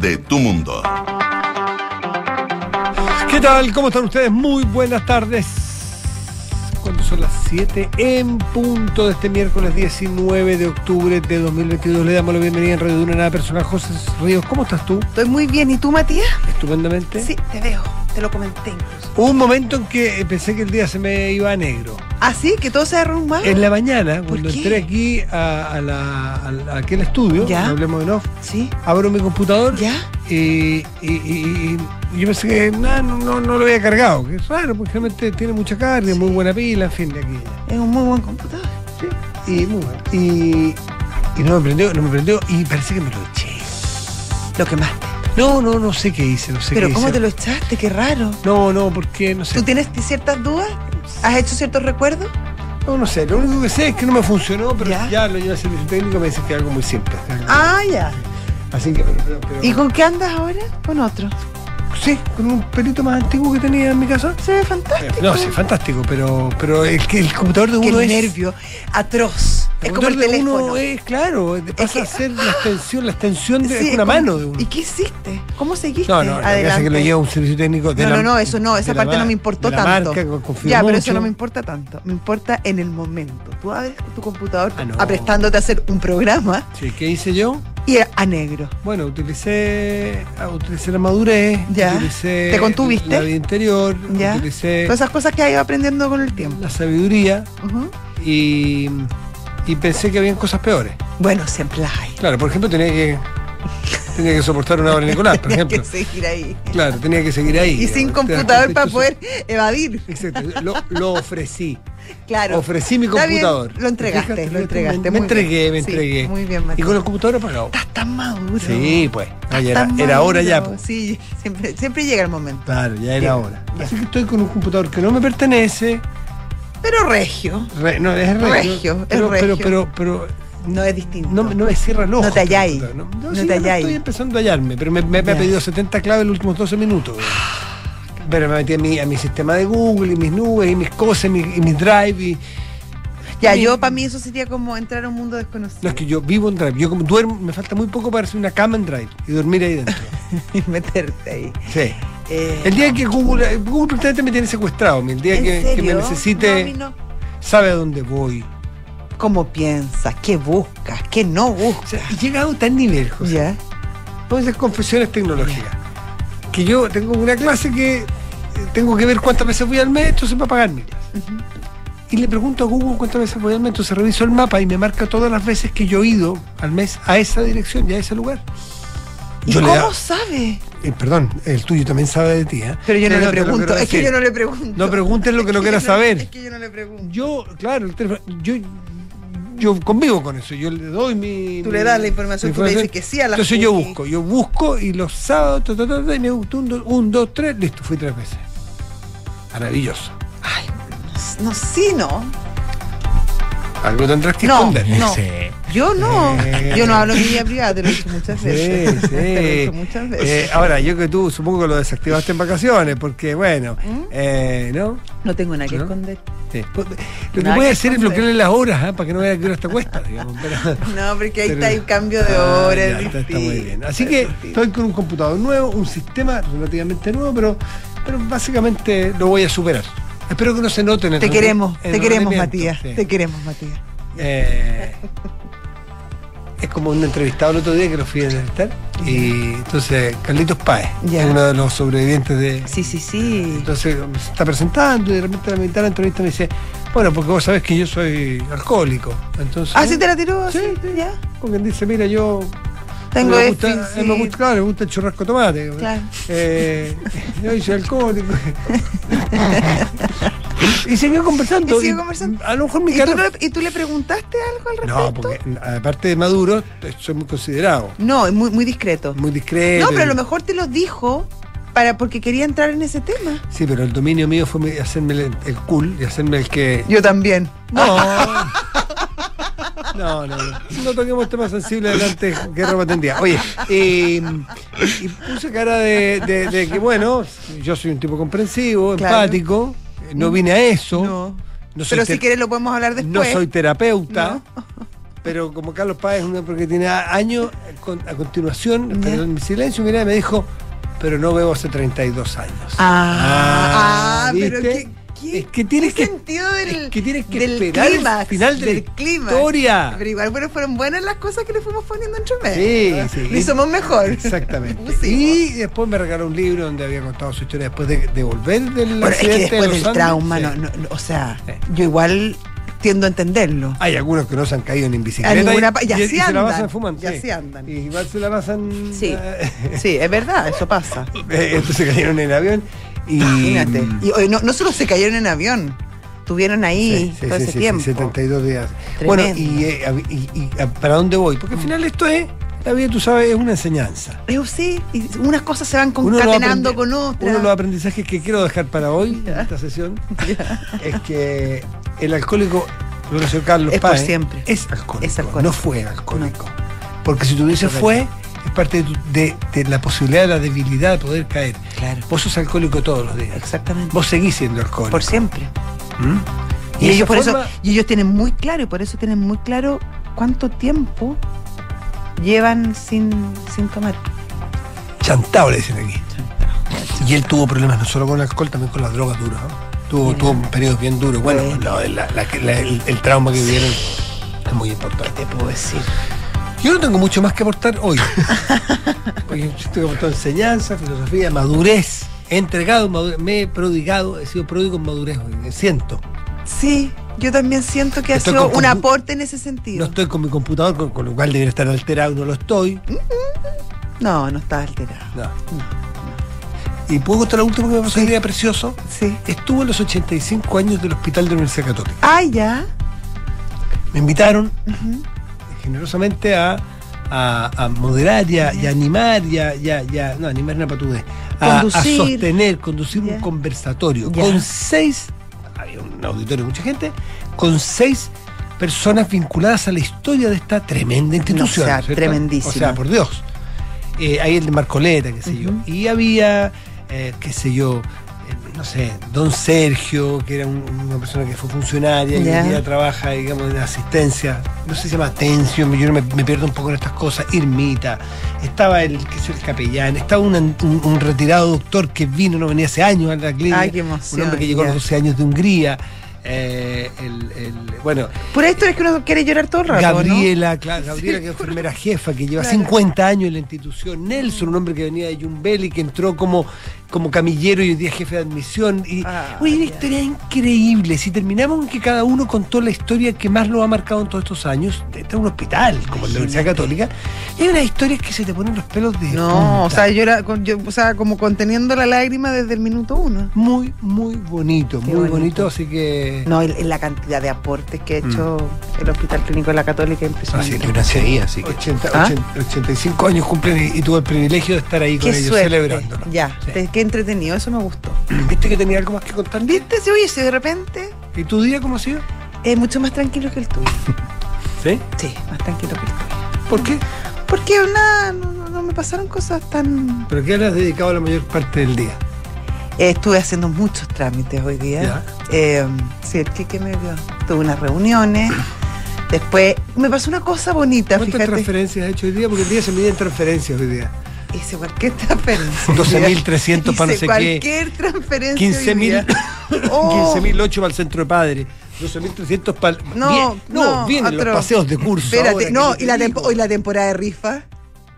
de tu mundo. ¿Qué tal? ¿Cómo están ustedes? Muy buenas tardes. Cuando son las 7 en punto de este miércoles 19 de octubre de 2022, le damos la bienvenida en Radio Duna Nada Personal. José Ríos, ¿cómo estás tú? Estoy muy bien. ¿Y tú, Matías? Estupendamente. Sí, te veo. Te lo comenté incluso. Hubo un momento en que pensé que el día se me iba a negro. ¿Ah, sí? ¿Que todo se derrumbaba? En la mañana, ¿Por cuando qué? entré aquí a, a la, a- a aquel estudio, Ya. hablemos de no, Sí. abro mi computador ¿Ya? y, y- y- y yo pensé que nah, no, no, no lo había cargado, que es raro, porque realmente tiene mucha carga, muy buena pila, en fin, de aquí. Es un muy buen computador. Y, muy bueno. y, y no me prendió, no me prendió y parece que me lo eché. Lo quemaste. No, no, no sé qué hice, no sé Pero qué ¿cómo hice. te lo echaste? Qué raro. No, no, porque no sé. ¿Tú tienes ciertas dudas? ¿Has hecho ciertos recuerdos? No, no sé, lo único que sé es que no me funcionó, pero Ya. ya, lo llevé al servicio técnico me dice que es algo muy simple. Ah, ya. Así que, pero, pero- pero- ¿Y con qué andas ahora? Con otro. Sí, con un pelito más antiguo que tenía en mi casa. Se ve fantástico. No, sí, fantástico, pero, pero que el computador de uno el es. nervio atroz. Es como el de uno teléfono. es, claro, pasa que- a ser la extensión, la extensión de Sí, una como- mano de uno. ¿Y qué hiciste? ¿Cómo seguiste? No, no, lo que lo lleva un servicio técnico de no, la no, no, eso no, esa la parte no me importó de la tanto. marca, ya, pero eso no me importa tanto. Me importa en el momento. Tú abres tu computador Ah, no. aprestándote a hacer un programa Sí, ¿qué hice yo? y a negro. Bueno, utilicé, ah, utilicé la madurez, Ya. utilicé ¿Te contuviste? la vida interior, ¿Ya? utilicé Todas esas cosas que has ido aprendiendo con el tiempo. la sabiduría Ujú. y, y pensé que habían cosas peores. Bueno, siempre las hay. Claro, por ejemplo, tenía que tenía que soportar una hora Nicolás, por Tenía ejemplo. que seguir ahí. Claro, tenía que seguir ahí. Y sin computador para poder evadir. Exacto, lo, lo ofrecí. Claro. Ofrecí mi bien, computador. Lo entregaste, Fíjate, lo entregaste. Me, entregué, bien. me Sí, entregué. muy bien, Y Matías. con el computador apagado. Estás tan maduro. Sí, pues. Ya era, era hora ya. pues. Sí, siempre, siempre llega el momento. Claro, ya era hora. Así que estoy con un computador que no me pertenece. Pero regio. Re- no, es regio. Regio, es pero, regio. pero, pero, pero No es distinto. no, no me cierra el ojo. No te halláis. No, No sí, te halláis. Estoy empezando a hallarme, pero me, me- me ha pedido 70 claves en los últimos 12 minutos. Pero me metí a mi, a mi sistema de Google y mis nubes y mis cosas y mi, y mis drive. Y, Ya, yo para mí eso sería como entrar a un mundo desconocido. No, es que yo vivo en Drive. Yo como duermo, me falta muy poco para hacer una cama en Drive y dormir ahí dentro. y meterte ahí. Sí. Eh, El día que Google, Google prácticamente me tiene secuestrado. El día ¿en que, que me necesite, No, no. sabe a dónde voy. ¿Cómo piensas? ¿Qué buscas? ¿Qué no O buscas? sea, he llegado a tal nivel, José. Ya. Hacer confesiones tecnológicas. Que yo tengo una clase que eh, tengo que ver cuántas veces voy al mes, entonces va a pagar mi clase. Y le pregunto a Google cuántas veces voy al mes, entonces reviso el mapa y me marca todas las veces que yo he ido al mes a esa dirección y a ese lugar. ¿Y Yo le cómo da- sabe? Eh, perdón, el tuyo también sabe de ti, ¿eh? Pero yo no le pregunto. Es que yo no le pregunto. No preguntes lo que no quieras saber. Es que yo no le pregunto. Yo, claro, el teléfono, yo, yo convivo con eso. Yo le doy mi. Tú mi- le das la información, tú le dices que sí a las Entonces yo busco, yo busco y los sábados, ta, ta, ta, ta, y me gustó un, dos, un, dos, tres, listo, fui tres veces. Maravilloso. Ay, no, no, sí, no. Algo tendrás que No, esconder. no. Sí. Yo no. Eh. Yo no hablo en mi vida privada, te lo he dicho muchas veces. Sí, Te lo he dicho sí. muchas veces. Eh, ahora, yo que tú supongo que lo desactivaste en vacaciones, porque bueno, ¿Mm? eh, ¿no? no tengo nada que ¿No? esconder. Sí. Lo que voy a hacer es bloquearle las horas, ¿ah? para que no vea que hora te cuesta, digamos. Pero, No, porque ahí pero- está el cambio de Ah, hora. ya, es está, está muy bien. Así que estoy con un computador nuevo, un sistema relativamente nuevo, pero, pero básicamente lo voy a superar. Espero que no se note en el Te queremos, te queremos, Matías. sí. Te queremos, Matías. Eh, es como un entrevistado el otro día que lo fui a entrevistar. Y entonces, Carlitos Páez, es uno de los sobrevivientes de. Sí, sí, sí. Entonces se está presentando y de repente a la mitad de la entrevista me dice, bueno, porque vos sabés que yo soy alcohólico. Entonces, Ah, sí te la tiró así. Sí, sí. Ya. Como quien dice, mira, yo Tengo me este. gusta, eh, me gusta, claro, me gusta el churrasco tomate. Claro. Eh, yo soy alcohólico. y siguió conversando. Y siguió conversando. A lo mejor mi ¿Y tú, ¿Y tú le preguntaste algo al respecto? No, porque aparte de maduro, soy muy considerado, No, es muy, muy discreto. muy discreto. No, pero a lo mejor te lo dijo para porque quería entrar en ese tema. Sí, pero el dominio mío fue hacerme el, el cool y hacerme el que. Yo también. No. No, no, no. No toquemos temas sensibles delante que ropa tendría. Oye, eh, y puse cara de, de- de que, bueno, yo soy un tipo comprensivo, Claro. empático, no vine a eso. No. no soy Pero si quieres lo podemos hablar después. no soy terapeuta. pero como Carlos Páez es un hombre que tiene años con- a continuación, pero en mi silencio, mira, me dijo, pero no veo hace 32 años. Ah, ah, pero ¿viste? qué, qué- es que tienes qué que sentido del, es que tienes que del esperar el clímax, final de del clímax. historia. Pero igual bueno, fueron buenas las cosas que le fuimos poniendo entre Sí, medio. sí. Y somos mejor. Exactamente. Y después me regaló un libro donde había contado su historia después de, de volver del Bueno, es que accidente de después del trauma, Sí. no, no, no, o sea, Sí. yo igual tiendo a entenderlo. Hay algunos que no se han caído en bicicleta y, pa- y y- y así se la andan, andan. Y igual se la pasan. Sí. eh, Sí, es verdad, eso pasa. Entonces cayeron en el avión y. Imagínate. Y oye, no, no solo se cayeron en avión, estuvieron ahí Sí, sí, todo sí, ese sí, tiempo. 72 días. Tremendo. Bueno, y, eh, y- y ¿para dónde voy? Porque al final esto es, la vida, tú sabes, es una enseñanza. Eh, sí, y unas cosas se van Uno concatenando con Uno otras. de los aprendizajes que quiero dejar para hoy, en esta sesión, es que el alcohólico, el profesor Carlos Es por Páez, siempre. es alcohólico, Es alcohólico. no fue alcohólico. Porque si tú dices fue, es parte de, tu- de- de la posibilidad de la debilidad de poder caer. Claro, Vos sos alcohólico todos los días. exactamente. Vos seguís siendo alcohólico. Por siempre. ¿Mm? Y, ellos por forma- eso, y ellos tienen muy claro, y por eso tienen muy claro cuánto tiempo llevan sin, sin tomar. Chantao le dicen aquí. Y él tuvo problemas no solo con el alcohol, también con las drogas duras. ¿no? Tuvo, tuvo periodos bien duros. Bueno, la- la- la- el, el trauma que vivieron es muy importante. Te puedo decir. Yo no tengo mucho más que aportar hoy. Hoy tengo que aportar enseñanza, filosofía, madurez. He entregado, madurez, me he prodigado, he sido pródigo en madurez hoy, me siento. Sí, yo también siento que ha sido un aporte en ese No sentido. estoy con mi computador, con, con lo cual debería estar alterado, no lo estoy. No, no estaba alterado. No. Y puedo contar lo último que me pasó el día precioso. Sí. Estuvo en los 85 años del Hospital de la Universidad Católica. Ay, ya. Me invitaron generosamente a, a- a moderar y a, y a animar y a, y a- no, animar una patudez. A, sostener, conducir un conversatorio con seis, había un auditorio de mucha gente, con seis personas vinculadas a la historia de esta tremenda institución. sea, ¿cierto? tremendísima. O sea, por Dios. Eh, ahí el de Marcoleta, qué sé yo. Ujú. Y había, eh, qué sé yo, no sé, don Sergio, que era un- una persona que fue funcionaria y Ya. hoy día trabaja, digamos, en asistencia. No sé si se llama atención, yo me, me pierdo un poco en estas cosas. Irmita, estaba el, yo, el capellán, estaba un, un- un retirado doctor que vino, no venía hace años a la clínica. Ay, qué emoción, Un hombre que llegó a los ya. 12 años de Hungría. Eh, el, el- bueno, Por esto es que uno quiere llorar todo el rato, ¿no? Gabriela, claro, Gabriela que es enfermera jefa, que lleva Claro. 50 años en la institución. Nelson, un hombre que venía de Yumbeli, que entró como, como camillero y hoy día es jefe de admisión. Y, Ah, oye, una historia increíble. Si terminamos en que cada uno contó la historia que más lo ha marcado en todos estos años, de un hospital como la Universidad Católica, hay unas historias que se te ponen los pelos de No, punta. o sea, yo era, con- yo, o sea, como conteniendo la lágrima desde el minuto uno. muy, muy bonito, Qué muy bonito. bonito. así que... No, el- la cantidad de aportes que ha hecho el Hospital Clínico de la Católica es Así impresionante. que nací ahí, así que. 80, ¿Ah? 80, 85 años cumplen y, y tuve el privilegio de estar ahí con Qué ellos suerte. celebrándolo. Ya, Sí. te- qué entretenido, eso me gustó. ¿Viste que tenía algo más que contar? ¿Viste? Si oye, si de repente ¿Y tu día cómo ha sido? es mucho más tranquilo que el tuyo. ¿Sí? Sí, más tranquilo que el tuyo. ¿Por qué? Porque nada, no, no- no me pasaron cosas tan. ¿Pero qué le has dedicado la mayor parte del día? Eh, estuve haciendo muchos trámites hoy día. Eh, sí, el que me vio. Tuve unas reuniones. Después me pasó una cosa bonita, ¿Cuántas fíjate. transferencias has hecho hoy día? Porque el día se mide en transferencias hoy día. Hice cualquier transferencia. 12.300 para no sé qué. cualquier transferencia. hoy 15.000 día. Oh. 15.008 para el centro de padres. 12.300 para el... No, Bien, no, vienen otro. los paseos de curso. Espérate, ahora no, y la, hoy la temporada de rifa.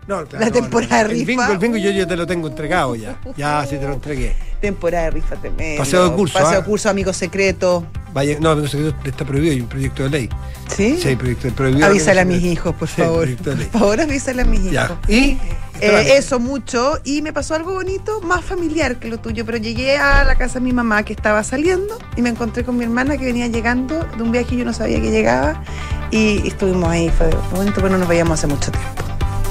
No, claro, la temporada no. de El bingo, rifa. el bingo yo ya te lo tengo entregado ya. Ya, sí te lo entregué. Temporada de rifa tremendo. Paseo de curso, Paseo de curso, amigo secreto. Vaya, no, sé qué está prohibido, hay un proyecto de ley. ¿Sí? Sí, hay proyecto de prohibido. Avísale a mis hijos, por Sí, favor. Por favor, avísale a mis hijos. Y Eh, eso mucho y me pasó algo bonito, más familiar que lo tuyo, pero llegué a la casa de mi mamá que estaba saliendo y me encontré con mi hermana que venía llegando de un viaje que yo no sabía que llegaba y estuvimos ahí, fue bonito, pero no nos veíamos hace mucho tiempo.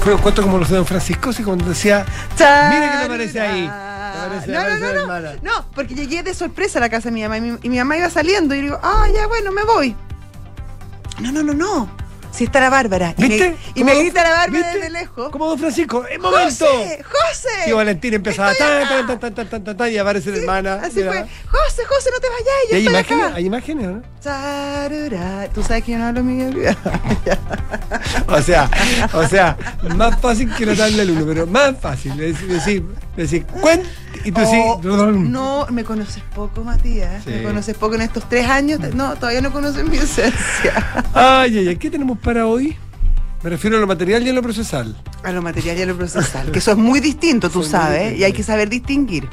Fue un cuento como los de Don Francisco, así cuando decía, Mira qué te aparece ahí. Te aparece- No, no, aparece no, no, hermana. no, porque llegué de sorpresa a la casa de mi mamá y mi, y mi mamá iba saliendo y yo digo, ah, ya bueno, me voy. No, no, no, no. Sí está la Bárbara. Y me- ¿Viste? Y me, ¿Cómo- grita la Bárbara viste? desde lejos. Como don Francisco, ¡es momento! ¡José! ¡José! Y Valentín empezaba tan, tan, tan, tan, tan, tan, tan, y aparece la hermana. Así fue. José, José, no te vayas, ¿Y yo hay estoy imágenes? acá. ¿Hay imágenes o no? Tú sabes que yo no hablo. O sea, o sea, más fácil que notarle al uno, pero más fácil. Decir, decir, decir cuen, y tú sí. Oh, no, me conoces poco, Matías. Sí. Me conoces poco en estos tres años. No, todavía no conoces mi esencia. Ay, ay, ay, ¿qué tenemos para hoy? Me refiero a lo material y a lo procesal. A lo material y a lo procesal. Que eso es muy distinto, tú Son sabes, y hay que saber distinguir.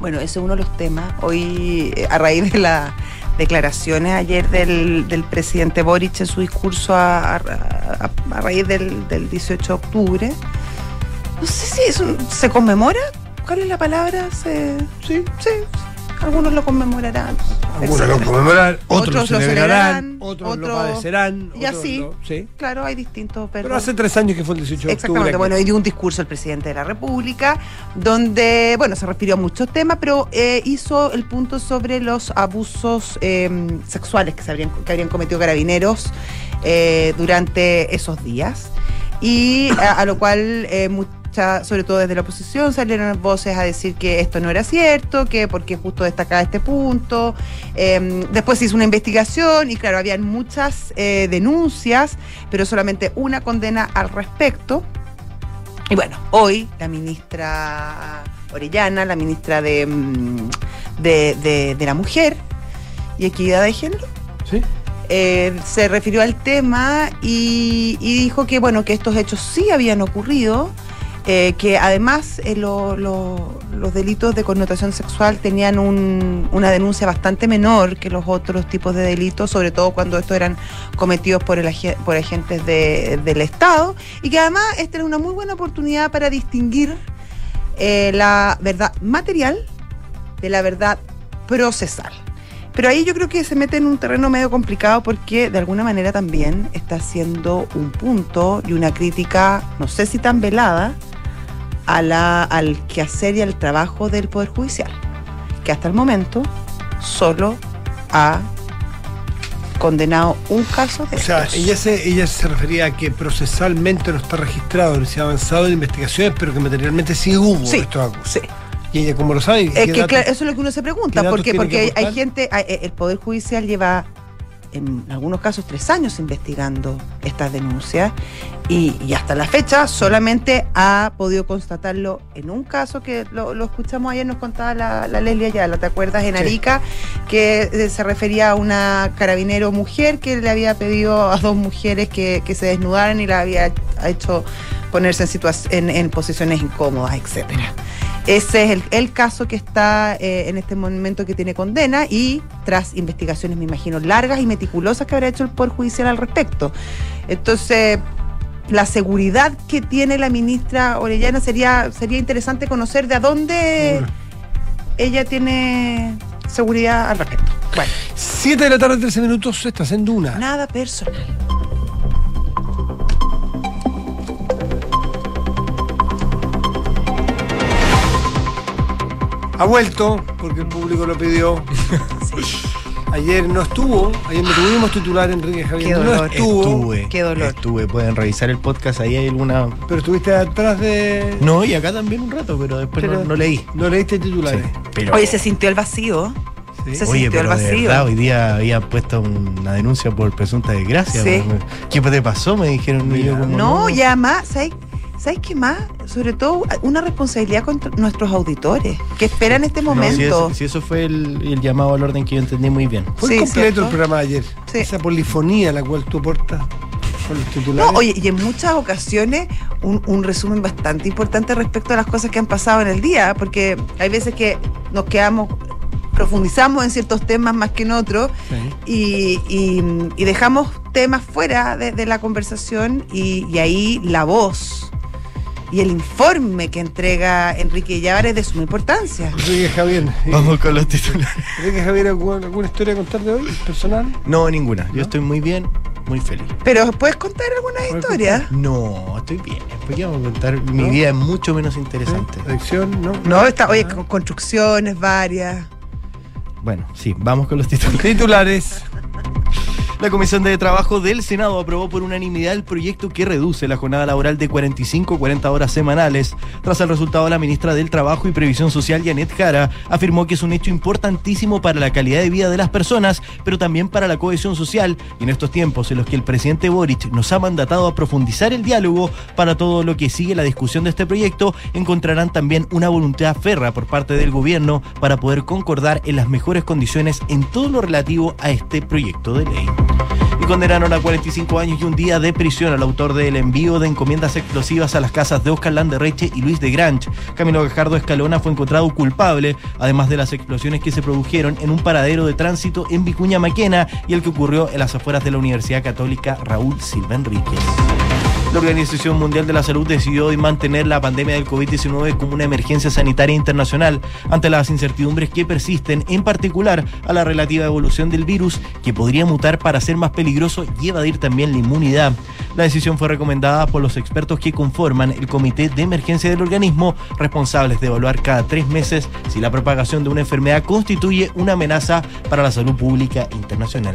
Bueno, ese es uno de los temas. Hoy, eh, a raíz de las declaraciones ayer del, del presidente Boric en su discurso a, a- a- a raíz del, del 18 de octubre, no sé si es un- se conmemora. ¿Cuál es la palabra? Se, Sí. sí, algunos lo conmemorarán. Algunos lo conmemorarán, otros, Otros lo celebrarán, otros lo padecerán. y así. lo- sí. Claro, hay distintos. Pero perdón. hace tres años que fue el 18 de octubre. Exactamente, bueno, y dio un discurso el presidente de la República, donde, bueno, se refirió a muchos temas, pero eh, hizo el punto sobre los abusos eh, sexuales que, se habrían, que habrían cometido carabineros eh, durante esos días. Y a, a lo cual sobre todo desde la oposición, salieron voces a decir que esto no era cierto, que porque justo destacaba este punto. Eh, después se hizo una investigación y claro, habían muchas eh, denuncias, pero solamente una condena al respecto. Y bueno, hoy la ministra Orellana, la ministra de, mm, de, de- de la Mujer y Equidad de Género, Sí. eh, se refirió al tema y, y dijo que bueno que estos hechos sí habían ocurrido eh, que además eh, lo- lo- los delitos de connotación sexual tenían un- una denuncia bastante menor que los otros tipos de delitos, sobre todo cuando estos eran cometidos por, el, por agentes de- del Estado, y que además esta era una muy buena oportunidad para distinguir eh, la verdad material de la verdad procesal. Pero ahí yo creo que se mete en un terreno medio complicado porque de alguna manera también está haciendo un punto y una crítica, no sé si tan velada, a la, al quehacer y al trabajo del Poder Judicial, que hasta el momento solo ha condenado un caso de O sea, estos. ella se, ella se refería a que procesalmente no está registrado, no se ha avanzado en investigaciones, pero que materialmente sí hubo Sí, estos sí. Y ella, como lo sabe, Es ¿qué que datos- claro, eso es lo que uno se pregunta, porque, porque hay gente, eh, el Poder Judicial lleva en algunos casos tres años investigando estas denuncias y, y hasta la fecha solamente ha podido constatarlo en un caso que lo, lo escuchamos ayer, nos contaba la, la Leslie Ayala, ¿te acuerdas? En Sí. Arica, que eh, se refería a una carabinero mujer que le había pedido a dos mujeres que, que se desnudaran y la había hecho ponerse en, en, en posiciones incómodas, etcétera. Ese es el, el caso que está eh, en este momento que tiene condena y tras investigaciones, me imagino, largas y meticulosas que habrá hecho el Poder Judicial al respecto. Entonces, la seguridad que tiene la ministra Orellana sería, sería interesante conocer de a dónde ella tiene seguridad al respecto. Bueno, 7 de la tarde, 13 minutos, estás en Duna. nada personal. Ha vuelto, porque el público lo pidió. Ayer no estuvo, ayer no tuvimos titular Enrique Javier. Qué no dolor. estuvo, Estuve. Qué dolor. Estuve. Pueden revisar el podcast. Ahí hay alguna. pero estuviste atrás de. No, y acá también un rato, pero después Pero- no, no leí. No leíste titulares. Sí, pero, Oye, se sintió el vacío. Sí. se oye, sintió el pero de vacío. verdad, hoy día había puesto una denuncia por presunta desgracia. Sí. ¿Qué te pasó? Me dijeron. yo como, No, y además, ¿sabes, ¿sabes qué más? Sobre todo una responsabilidad contra nuestros auditores, que esperan este No, si, momento. eso, si eso fue el, el llamado al orden que yo entendí muy bien. Fue Sí, completo ¿cierto? el programa de ayer. Sí. Esa polifonía la cual tú aportas con los No, titulares. oye, y en muchas ocasiones un, un resumen bastante importante respecto a las cosas que han pasado en el día, porque hay veces que nos quedamos, profundizamos en ciertos temas más que en otros Sí. y, y- y dejamos temas fuera de, de la conversación y, y ahí la voz y el informe que entrega Enrique Llavar es de suma importancia. Enrique Javier. ¿y- Vamos con los titulares. Enrique Javier, ¿alguna, alguna historia a contar de hoy? ¿Personal? No, ninguna. Yo estoy muy bien, muy feliz. Pero ¿puedes contar alguna ¿Puedes historia? No, estoy bien. ¿Por qué vamos a contar? Mi vida es mucho menos interesante. ¿Sí? ¿Adicción? ¿No? No, está, oye, Ah. con construcciones varias. Bueno, sí, vamos con los titulares. Titulares. La Comisión de Trabajo del Senado aprobó por unanimidad el proyecto que reduce la jornada laboral de 45 a 40 horas semanales. Tras el resultado, la ministra del Trabajo y Previsión Social, Janet Jara, afirmó que es un hecho importantísimo para la calidad de vida de las personas, pero también para la cohesión social. Y en estos tiempos en los que el presidente Boric nos ha mandatado a profundizar el diálogo para todo lo que sigue la discusión de este proyecto, encontrarán también una voluntad ferra por parte del gobierno para poder concordar en las mejores condiciones en todo lo relativo a este proyecto de ley y condenaron a 45 años y un día de prisión al autor del envío de encomiendas explosivas a las casas de Oscar Landerreche y Luis de Granch. Camilo Gajardo Escalona fue encontrado culpable, además de las explosiones que se produjeron en un paradero de tránsito en Vicuña Maquena y el que ocurrió en las afueras de la Universidad Católica Raúl Silva Enríquez. La Organización Mundial de la Salud decidió hoy mantener la pandemia del COVID-19 como una emergencia sanitaria internacional ante las incertidumbres que persisten, en particular a la relativa evolución del virus, que podría mutar para ser más peligroso y evadir también la inmunidad. La decisión fue recomendada por los expertos que conforman el Comité de Emergencia del organismo, responsables de evaluar cada tres meses si la propagación de una enfermedad constituye una amenaza para la salud pública internacional.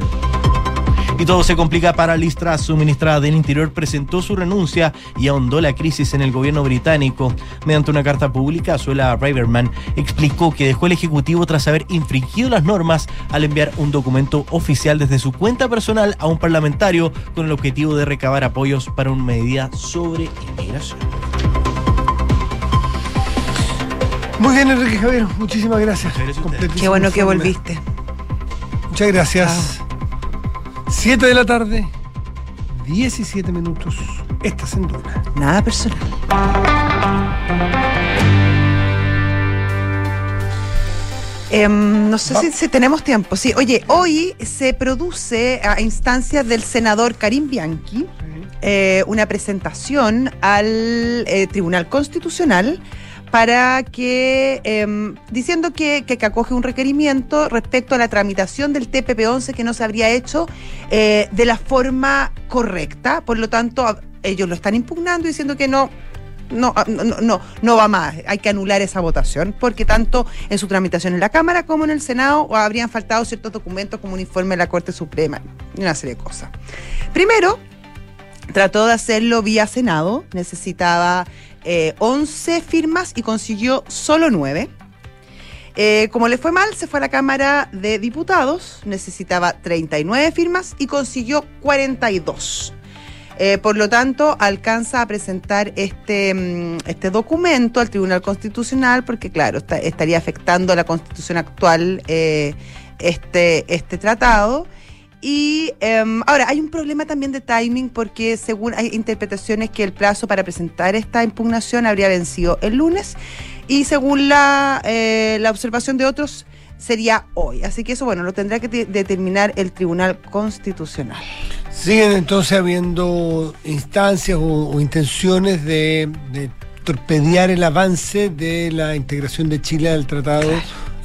Y todo se complica para Liz Truss. Su ministra del Interior presentó su renuncia y ahondó la crisis en el gobierno británico. Mediante una carta pública, Suela Braverman explicó que dejó el Ejecutivo tras haber infringido las normas al enviar un documento oficial desde su cuenta personal a un parlamentario con el objetivo de recabar apoyos para una medida sobre inmigración. Muy bien, Enrique Javier, muchísimas gracias. Qué bueno que volviste. Muchas gracias. 7 de la tarde, 17 minutos. Estás en Duna. Nada personal. Em, no sé si, si tenemos tiempo. Sí, oye, hoy se produce a instancias del senador Karim Bianchi eh, una presentación al eh, Tribunal Constitucional para que, em, diciendo que, que, acoge un requerimiento respecto a la tramitación del TPP-11 que no se habría hecho eh, de la forma correcta. Por lo tanto, ellos lo están impugnando diciendo que no. No, no, no, no va más, hay que anular esa votación, porque tanto en su tramitación en la Cámara como en el Senado habrían faltado ciertos documentos como un informe de la Corte Suprema y una serie de cosas. Primero, trató de hacerlo vía Senado, necesitaba eh, 11 firmas y consiguió solo 9. Eh, como le fue mal, se fue a la Cámara de Diputados, necesitaba 39 firmas y consiguió 42. Eh, por lo tanto, alcanza a presentar este, mm, este documento al Tribunal Constitucional porque, claro, estaría afectando a la constitución actual eh, este, este tratado. Y em, ahora, hay un problema también de timing porque según hay interpretaciones que el plazo para presentar esta impugnación habría vencido el lunes y según la, eh, la observación de otros sería hoy. Así que eso, bueno, lo tendrá que te- determinar el Tribunal Constitucional. Siguen entonces habiendo instancias o, o intenciones de, de torpedear el avance de la integración de Chile al tratado,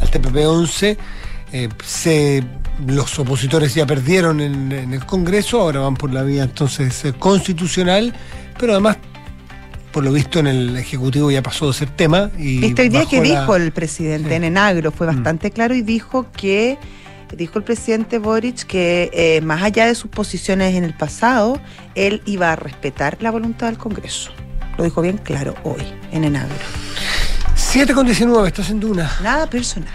al TPP-11. Eh, se- los opositores ya perdieron en, en el Congreso, ahora van por la vía entonces eh, constitucional, pero además, por lo visto en el Ejecutivo ya pasó de ser tema. Y Viste hoy día que la- dijo el presidente Sí. en Enagro, fue Mm. bastante claro y dijo que, dijo el presidente Boric que eh, más allá de sus posiciones en el pasado, él iba a respetar la voluntad del Congreso. Lo dijo bien claro hoy en Enagro. 7 con 19, estás en Duna. Nada personal.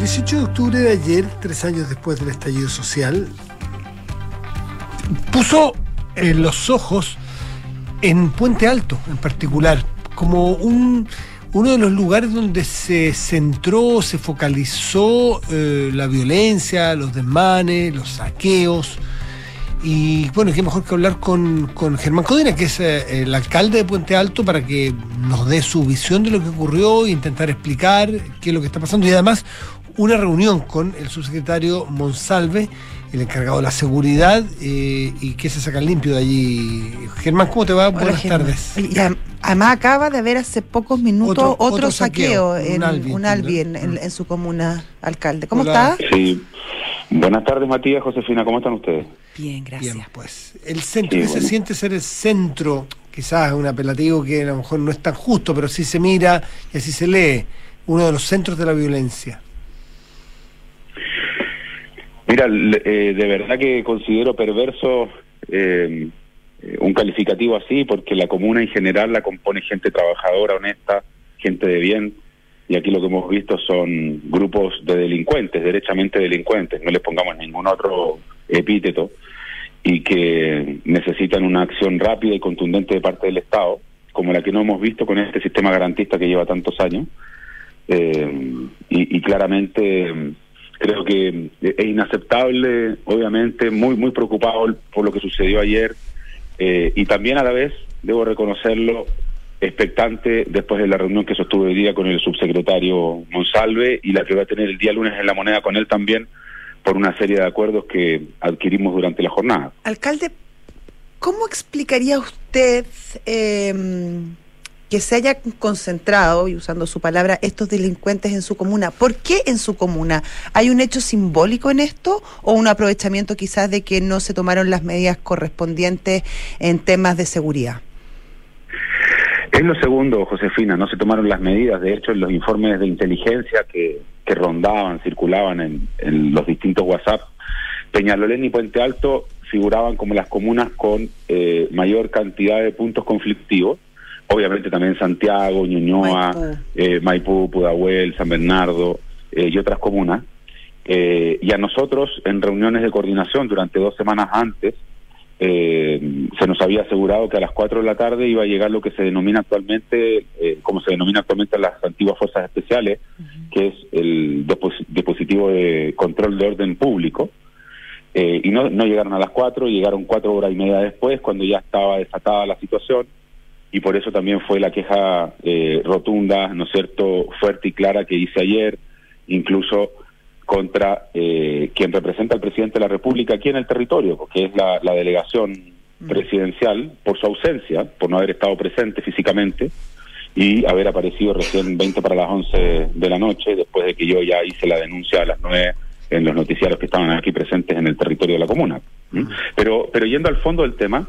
18 de octubre de ayer, tres años después del estallido social, puso eh, los ojos en Puente Alto en particular, como un, uno de los lugares donde se centró, se focalizó eh, la violencia, los desmanes, los saqueos. Y bueno, qué mejor que hablar con, con Germán Codina, que es eh, el alcalde de Puente Alto, para que nos dé su visión de lo que ocurrió e intentar explicar qué es lo que está pasando. Y además, una reunión con el subsecretario Monsalve, el encargado de la seguridad, eh, y que se saca limpio de allí. Germán, ¿cómo te va? Hola, Buenas Germán. tardes. Y además acaba de haber hace pocos minutos Otro- otro, otro saqueo, saqueo, en un Albi, un Albi en, ¿no? en- en su comuna, alcalde. ¿Cómo Hola. está? Sí. Buenas tardes, Matías, Josefina, ¿cómo están ustedes? Bien, gracias. Bien, pues. El centro, Sí, que se siente ser el centro, quizás es un apelativo que a lo mejor no es tan justo, pero sí se mira y así se lee, uno de los centros de la violencia. Mira, eh, de verdad que considero perverso eh, eh, un calificativo así, porque la comuna en general la compone gente trabajadora, honesta, gente de bien, y aquí lo que hemos visto son grupos de delincuentes, derechamente delincuentes, no les pongamos ningún otro epíteto, y que necesitan una acción rápida y contundente de parte del Estado, como la que no hemos visto con este sistema garantista que lleva tantos años. Eh, y, claramente creo que es inaceptable, obviamente, muy muy preocupado por lo que sucedió ayer eh, y también a la vez, debo reconocerlo, expectante después de la reunión que sostuve hoy día con el subsecretario Monsalve y la que va a tener el día lunes en la moneda con él también por una serie de acuerdos que adquirimos durante la jornada. Alcalde, ¿cómo explicaría usted eh, que se haya concentrado, y usando su palabra, estos delincuentes en su comuna? ¿Por qué en su comuna? ¿Hay un hecho simbólico en esto o un aprovechamiento quizás de que no se tomaron las medidas correspondientes en temas de seguridad? Es lo segundo, Josefina, no se tomaron las medidas. De hecho, en los informes de inteligencia que, que rondaban, circulaban en, en los distintos WhatsApp, Peñalolén y Puente Alto figuraban como las comunas con eh, mayor cantidad de puntos conflictivos. Obviamente también Santiago, Ñuñoa, Maipú. eh, Maipú, Pudahuel, San Bernardo eh, y otras comunas. Eh, y a nosotros, en reuniones de coordinación durante dos semanas antes, eh, se nos había asegurado que a las 4 de la tarde iba a llegar lo que se denomina actualmente, eh, como se denomina actualmente las antiguas fuerzas especiales, que es el dispositivo de control de orden público. Eh, y no, no llegaron a las 4, llegaron cuatro horas y media después, cuando ya estaba desatada la situación, y por eso también fue la queja eh, rotunda, ¿no es cierto?, fuerte y clara que hice ayer, incluso contra eh, quien representa al presidente de la República aquí en el territorio, porque es la, la delegación presidencial, por su ausencia, por no haber estado presente físicamente y haber aparecido recién 20 para las 11 de la noche, después de que yo ya hice la denuncia a las 9 en los noticiarios que estaban aquí presentes en el territorio de la comuna. ¿Mm? Pero, pero yendo al fondo del tema,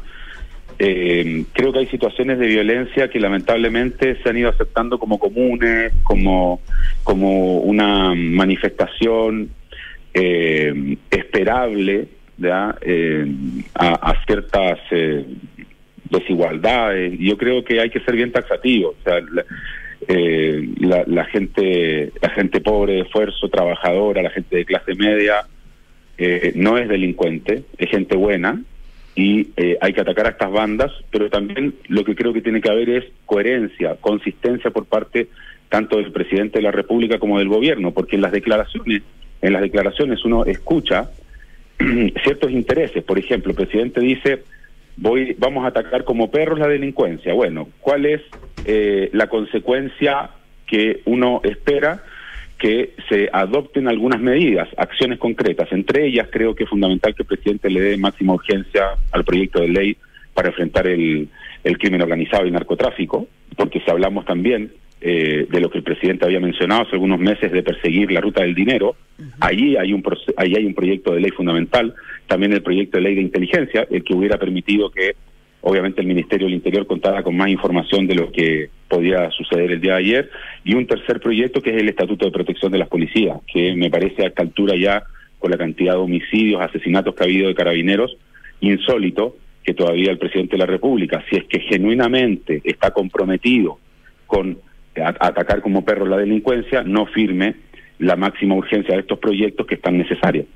eh, creo que hay situaciones de violencia que lamentablemente se han ido aceptando como comunes, como, como una manifestación eh, esperable. Eh, a, a ciertas eh, desigualdades. Yo creo que hay que ser bien taxativo. O sea, la, eh, la, la gente, la gente pobre de esfuerzo, trabajadora, la gente de clase media, no es delincuente, es gente buena y eh, hay que atacar a estas bandas, pero también lo que creo que tiene que haber es coherencia, consistencia por parte tanto del presidente de la República como del gobierno, porque en las declaraciones, en las declaraciones uno escucha ciertos intereses. Por ejemplo, el presidente dice voy, vamos a atacar como perros la delincuencia. Bueno, ¿cuál es eh, la consecuencia que uno espera? Que se adopten algunas medidas, acciones concretas. Entre ellas, creo que es fundamental que el presidente le dé máxima urgencia al proyecto de ley para enfrentar el, el crimen organizado y narcotráfico, porque si hablamos también eh, de lo que el presidente había mencionado hace algunos meses de perseguir la ruta del dinero, allí hay un allí hay un proyecto de ley fundamental, también el proyecto de ley de inteligencia, el que hubiera permitido que obviamente el Ministerio del Interior contara con más información de lo que podía suceder el día de ayer, y un tercer proyecto que es el Estatuto de Protección de las Policías, que me parece a esta altura ya, con la cantidad de homicidios, asesinatos que ha habido de carabineros, insólito que todavía el presidente de la República, si es que genuinamente está comprometido con atacar como perro la delincuencia, no firme la máxima urgencia de estos proyectos que están necesarios.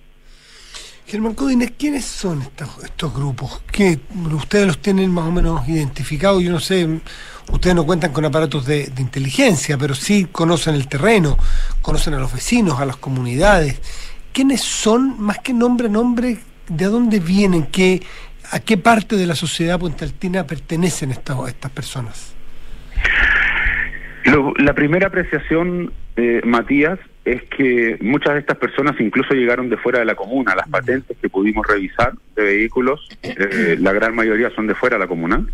Germán Codines, ¿quiénes son estos, estos grupos? ¿Qué, ustedes los tienen más o menos identificados? Yo no sé, ustedes no cuentan con aparatos de, inteligencia, pero sí conocen el terreno, conocen a los vecinos, a las comunidades. ¿Quiénes son, más que nombre, nombre, de dónde vienen? ¿Qué, ¿A qué parte de la sociedad puentaltina pertenecen estas, estas personas? Lo- la primera apreciación, eh, Matías, es que muchas de estas personas incluso llegaron de fuera de la comuna. Las patentes que pudimos revisar de vehículos, eh, la gran mayoría son de fuera de la comuna.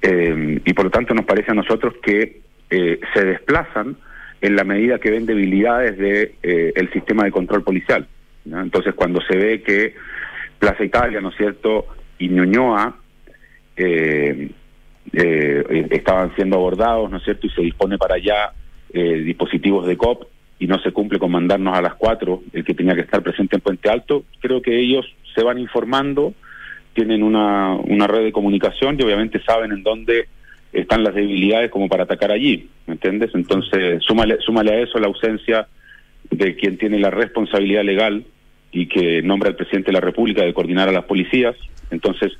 Eh, y por lo tanto nos parece a nosotros que eh, se desplazan en la medida que ven debilidades de eh, el sistema de control policial. ¿no? Entonces cuando se ve que Plaza Italia, ¿no es cierto?, y Ñuñoa estaban siendo abordados, ¿no es cierto?, y se dispone para allá dispositivos de COP y no se cumple con mandarnos a las 4 el que tenía que estar presente en Puente Alto, creo que ellos se van informando, tienen una, una red de comunicación y obviamente saben en dónde están las debilidades como para atacar allí, ¿me entiendes? Entonces, súmale, súmale a eso la ausencia de quien tiene la responsabilidad legal y que nombra al presidente de la República de coordinar a las policías. Entonces,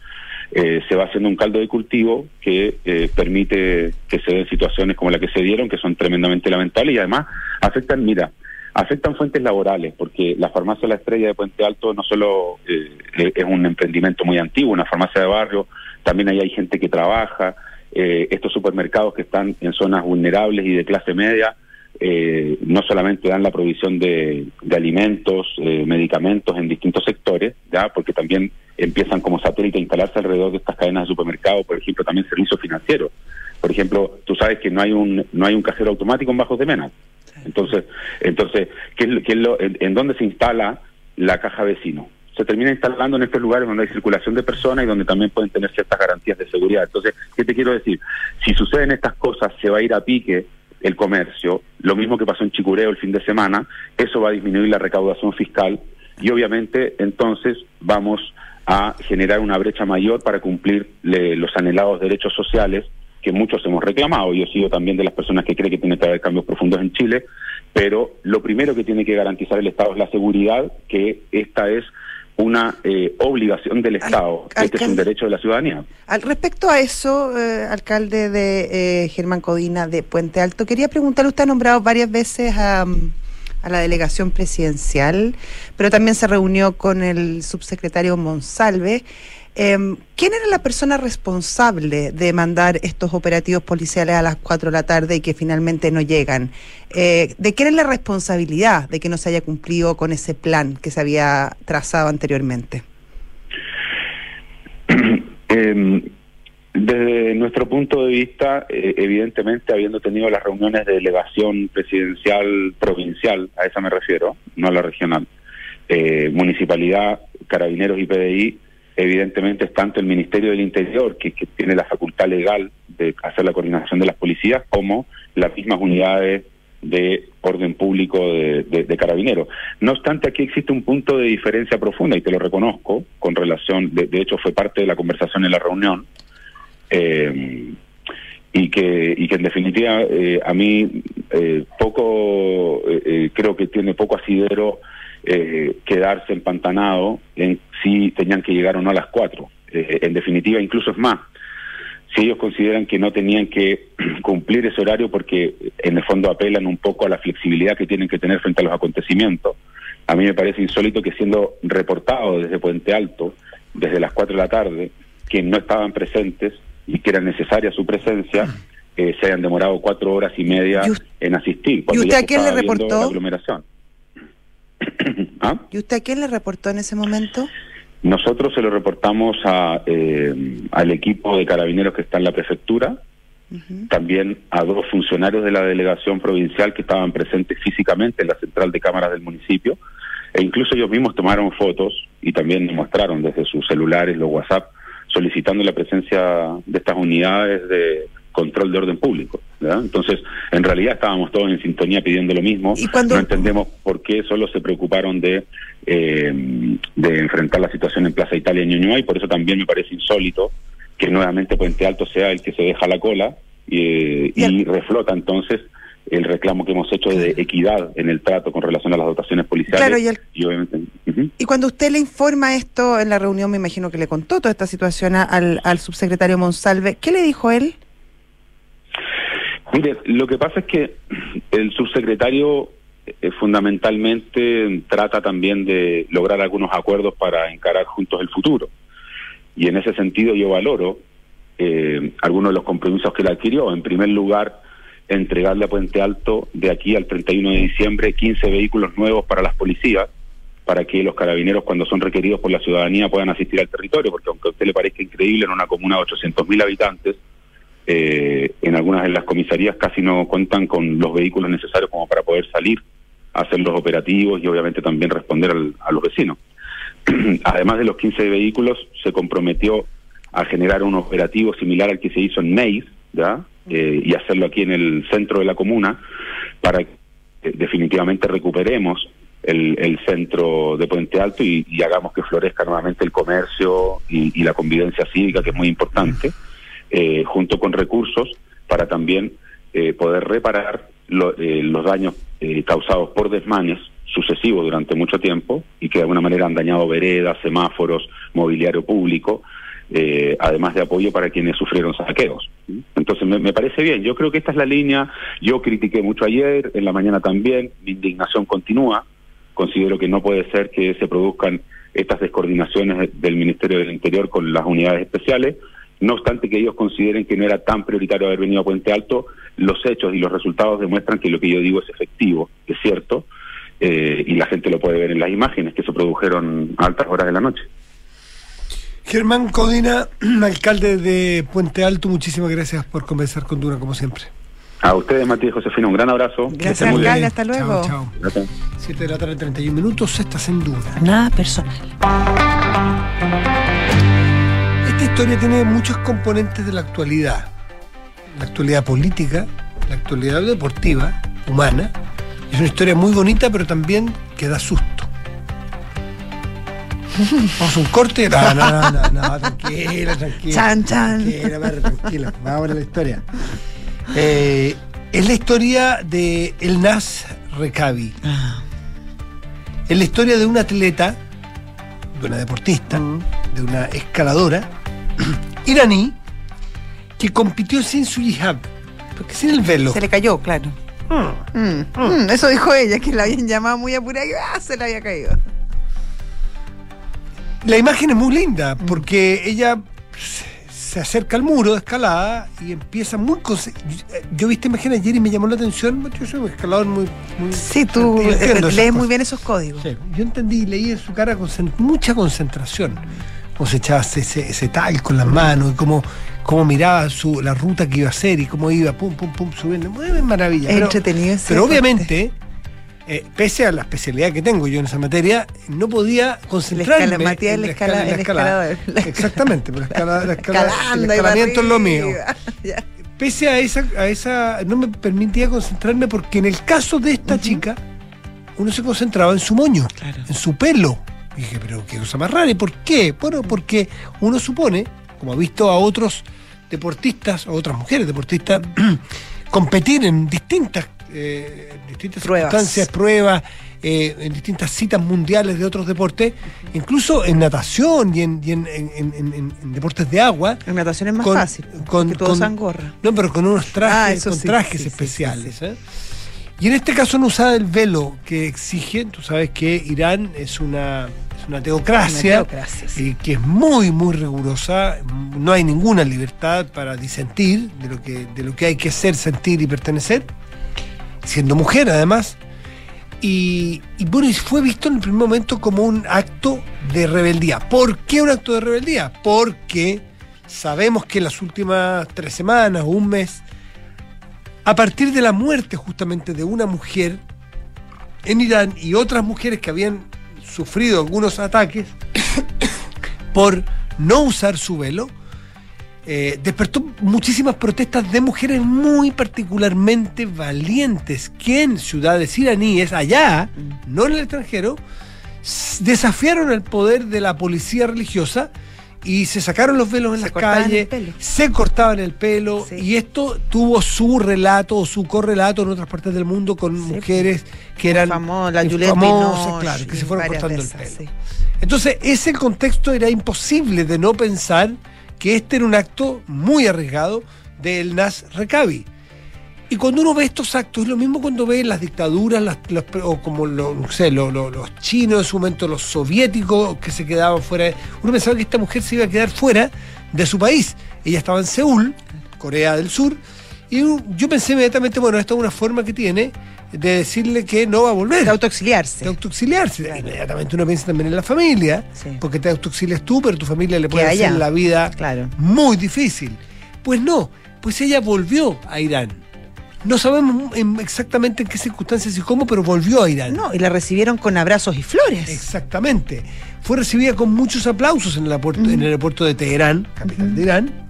eh, se va haciendo un caldo de cultivo que eh, permite que se den situaciones como la que se dieron, que son tremendamente lamentables y además afectan, mira, afectan fuentes laborales, porque la farmacia La Estrella de Puente Alto no solo eh, es un emprendimiento muy antiguo, una farmacia de barrio, también ahí hay gente que trabaja, eh, estos supermercados que están en zonas vulnerables y de clase media, eh, no solamente dan la provisión de, de alimentos, eh, medicamentos en distintos sectores, ya porque también empiezan como satélite a instalarse alrededor de estas cadenas de supermercados, por ejemplo, también servicios financieros. Por ejemplo, tú sabes que no hay un no hay un cajero automático en Bajos de Mena. Entonces, entonces, ¿qué qué es lo, en, en dónde se instala la caja vecino? Se termina instalando en estos lugares donde hay circulación de personas y donde también pueden tener ciertas garantías de seguridad. Entonces, ¿qué te quiero decir? Si suceden estas cosas, se va a ir a pique el comercio, lo mismo que pasó en Chicureo el fin de semana, eso va a disminuir la recaudación fiscal y obviamente entonces vamos a generar una brecha mayor para cumplir le- los anhelados derechos sociales que muchos hemos reclamado. Yo he sido también de las personas que cree que tiene que haber cambios profundos en Chile, pero lo primero que tiene que garantizar el Estado es la seguridad, que esta es una eh, obligación del Estado, Al- este es un derecho de la ciudadanía. Al respecto a eso, eh, alcalde de eh, Germán Codina de Puente Alto, quería preguntarle, usted ha nombrado varias veces a, mm, a la delegación presidencial, pero también se reunió con el subsecretario Monsalve. Em, ¿Quién era la persona responsable de mandar estos operativos policiales a las 4 de la tarde y que finalmente no llegan? Eh, ¿De quién es la responsabilidad de que no se haya cumplido con ese plan que se había trazado anteriormente? Eh, desde nuestro punto de vista, eh, evidentemente habiendo tenido las reuniones de delegación presidencial provincial, a esa me refiero, no a la regional, eh, municipalidad, carabineros y PDI, evidentemente es tanto el Ministerio del Interior, que, que tiene la facultad legal de hacer la coordinación de las policías, como las mismas unidades de orden público de, de- de carabineros. No obstante, aquí existe un punto de diferencia profunda, y te lo reconozco, con relación, de, de hecho fue parte de la conversación en la reunión, eh, y que y que en definitiva eh, a mí eh, poco eh, eh, creo que tiene poco asidero eh, quedarse empantanado en si tenían que llegar o no a las cuatro. En definitiva incluso es más si ellos consideran que no tenían que cumplir ese horario porque en el fondo apelan un poco a la flexibilidad que tienen que tener frente a los acontecimientos. A mí me parece insólito que siendo reportado desde Puente Alto desde las 4 de la tarde que no estaban presentes y que era necesaria su presencia, eh, se hayan demorado cuatro horas y media ¿Y en asistir. cuando usted a quién le reportó? la aglomeración. ¿Ah? ¿Y usted a quién le reportó en ese momento? Nosotros se lo reportamos a, eh, al equipo de carabineros que está en la prefectura, también a dos funcionarios de la delegación provincial que estaban presentes físicamente en la central de cámaras del municipio, e incluso ellos mismos tomaron fotos y también mostraron desde sus celulares, los WhatsApp, solicitando la presencia de estas unidades de control de orden público. ¿verdad? Entonces, en realidad estábamos todos en sintonía pidiendo lo mismo. Y cuando- No entendemos por qué solo se preocuparon de, eh, de enfrentar la situación en Plaza Italia en Ñuñoa y por eso también me parece insólito que nuevamente Puente Alto sea el que se deja la cola y, Y al- y reflota entonces el reclamo que hemos hecho de equidad en el trato con relación a las dotaciones policiales. Claro, y el- obviamente. ujú. Y cuando usted le informa esto en la reunión, me imagino que le contó toda esta situación al, al subsecretario Monsalve, ¿qué le dijo él? Mire, lo que pasa es que el subsecretario eh, fundamentalmente trata también de lograr algunos acuerdos para encarar juntos el futuro. Y en ese sentido yo valoro eh, algunos de los compromisos que él adquirió. En primer lugar, entregarle a Puente Alto de aquí al 31 de diciembre 15 vehículos nuevos para las policías, para que los carabineros cuando son requeridos por la ciudadanía puedan asistir al territorio, porque aunque a usted le parezca increíble, en una comuna de 800.000 habitantes, eh, en algunas de las comisarías casi no cuentan con los vehículos necesarios como para poder salir hacer los operativos y obviamente también responder al- a los vecinos. Además de los 15 vehículos, se comprometió a generar un operativo similar al que se hizo en Neis, ¿ya? Eh, y hacerlo aquí en el centro de la comuna, para que definitivamente recuperemos el, el centro de Puente Alto y, hagamos que florezca nuevamente el comercio y, la convivencia cívica, que es muy importante, eh, junto con recursos para también eh, poder reparar lo- eh, los daños causados por desmanes sucesivos durante mucho tiempo y que de alguna manera han dañado veredas, semáforos, mobiliario público, eh, además de apoyo para quienes sufrieron saqueos. Entonces me, parece bien, yo creo que esta es la línea, yo critiqué mucho ayer, en la mañana también, mi indignación continúa, considero que no puede ser que se produzcan estas descoordinaciones del Ministerio del Interior con las unidades especiales, no obstante que ellos consideren que no era tan prioritario haber venido a Puente Alto, los hechos y los resultados demuestran que lo que yo digo es efectivo, es cierto, eh, y la gente lo puede ver en las imágenes que se produjeron a altas horas de la noche. Germán Codina, alcalde de Puente Alto, muchísimas gracias por conversar con Duna, como siempre. A ustedes, Matías y Josefina, un gran abrazo. Que Gracias, estén muy bien. alcalde. hasta luego. Chao, chao. Gracias. 7 de la tarde, 31 minutos, estás en Duna. Nada personal. Esta historia tiene muchos componentes de la actualidad. La actualidad política, la actualidad deportiva, humana. Es una historia muy bonita, pero también que da susto. Vamos a un corte. No, no, no, no, no, tranquila, tranquila. Chan, chan. Tranquila, tranquila. Vamos a la historia. Eh, es la historia de El Nas Rekabi. Ah, Es la historia de una atleta, de una deportista, Mm. de una escaladora iraní que compitió sin su hijab, porque sin el velo. Se le cayó, claro. Mm. Mm, mm, eso dijo ella, que la habían llamado muy apurada y ah, se le había caído. La imagen es muy linda porque ella se- acerca al muro de escalada y empieza muy... Yo vi esta imagen ayer y me llamó la atención. Yo soy un escalador muy... muy Sí, tú eh, lees muy bien esos códigos. Sí, yo entendí y leí en su cara concen- mucha concentración. Cómo se echaba ese, tal con las manos y cómo, cómo miraba su, la ruta que iba a hacer y cómo iba pum, pum, pum, subiendo. Muy bien, maravilla. Es Pero- entretenido Pero obviamente, eh, pese a la especialidad que tengo yo en esa materia, no podía concentrarme. escala- en la escala- en la el escalada. escalador. Exactamente, pero la escala- la escala- el escalamiento es lo mío. Ya. pese a esa, a esa, no me permitía concentrarme porque en el caso de esta chica, uno se concentraba en su moño, Claro. en su pelo. Y dije, pero qué cosa más rara, ¿y por qué? Bueno, porque uno supone, como ha visto a otros deportistas, o otras mujeres deportistas, competir en distintas, eh, distintas Pruebas. circunstancias, pruebas, eh, en distintas citas mundiales de otros deportes, incluso en natación y en, y en- en- en- en- en deportes de agua, En natación es más Con- fácil. con- porque todos con- usan gorra. no, pero con unos trajes, Ah, con sí, trajes sí, sí, especiales. sí, ¿eh? Y en este caso no usaba el velo que exigen. Tú sabes que Irán es una, es una teocracia, Una teocracia, sí. eh, que es muy, muy rigurosa. No hay ninguna libertad para disentir de lo que, de lo que hay que ser, sentir y pertenecer, siendo mujer además. Y, bueno, y fue visto en el primer momento como un acto de rebeldía. ¿Por qué un acto de rebeldía? Porque sabemos que las últimas tres semanas o un mes, a partir de la muerte justamente de una mujer en Irán y otras mujeres que habían sufrido algunos ataques por no usar su velo, eh, despertó muchísimas protestas de mujeres muy particularmente valientes que en ciudades iraníes, allá, no en el extranjero, desafiaron el poder de la policía religiosa y se sacaron los velos en Se las calles, se cortaban el pelo Sí. y esto tuvo su relato o su correlato en otras partes del mundo con mujeres que eran la famosas, claro, que se fueron cortando el pelo. sí. Entonces, ese contexto era imposible de no pensar que este era un acto muy arriesgado del Nas Rekabi. Y cuando uno ve estos actos, es lo mismo cuando ve las dictaduras, o como no sé, lo- lo- los chinos en su momento, los soviéticos que se quedaban fuera. de- Uno pensaba que esta mujer se iba a quedar fuera de su país. Ella estaba en Seúl, Corea del Sur, y yo pensé inmediatamente, bueno, esta es una forma que tiene de decirle que no va a volver De autoexiliarse. de autoexiliarse. Inmediatamente uno piensa también en la familia, Sí. porque te autoexilias tú, pero tu familia le puede hacer la vida Claro. muy difícil. Pues no, pues ella volvió a Irán. No sabemos en- exactamente en qué circunstancias y cómo, pero volvió a Irán. No, y la recibieron con abrazos y flores. Exactamente. Fue recibida con muchos aplausos en el aeropuerto, en el aeropuerto de Teherán, capital de Irán.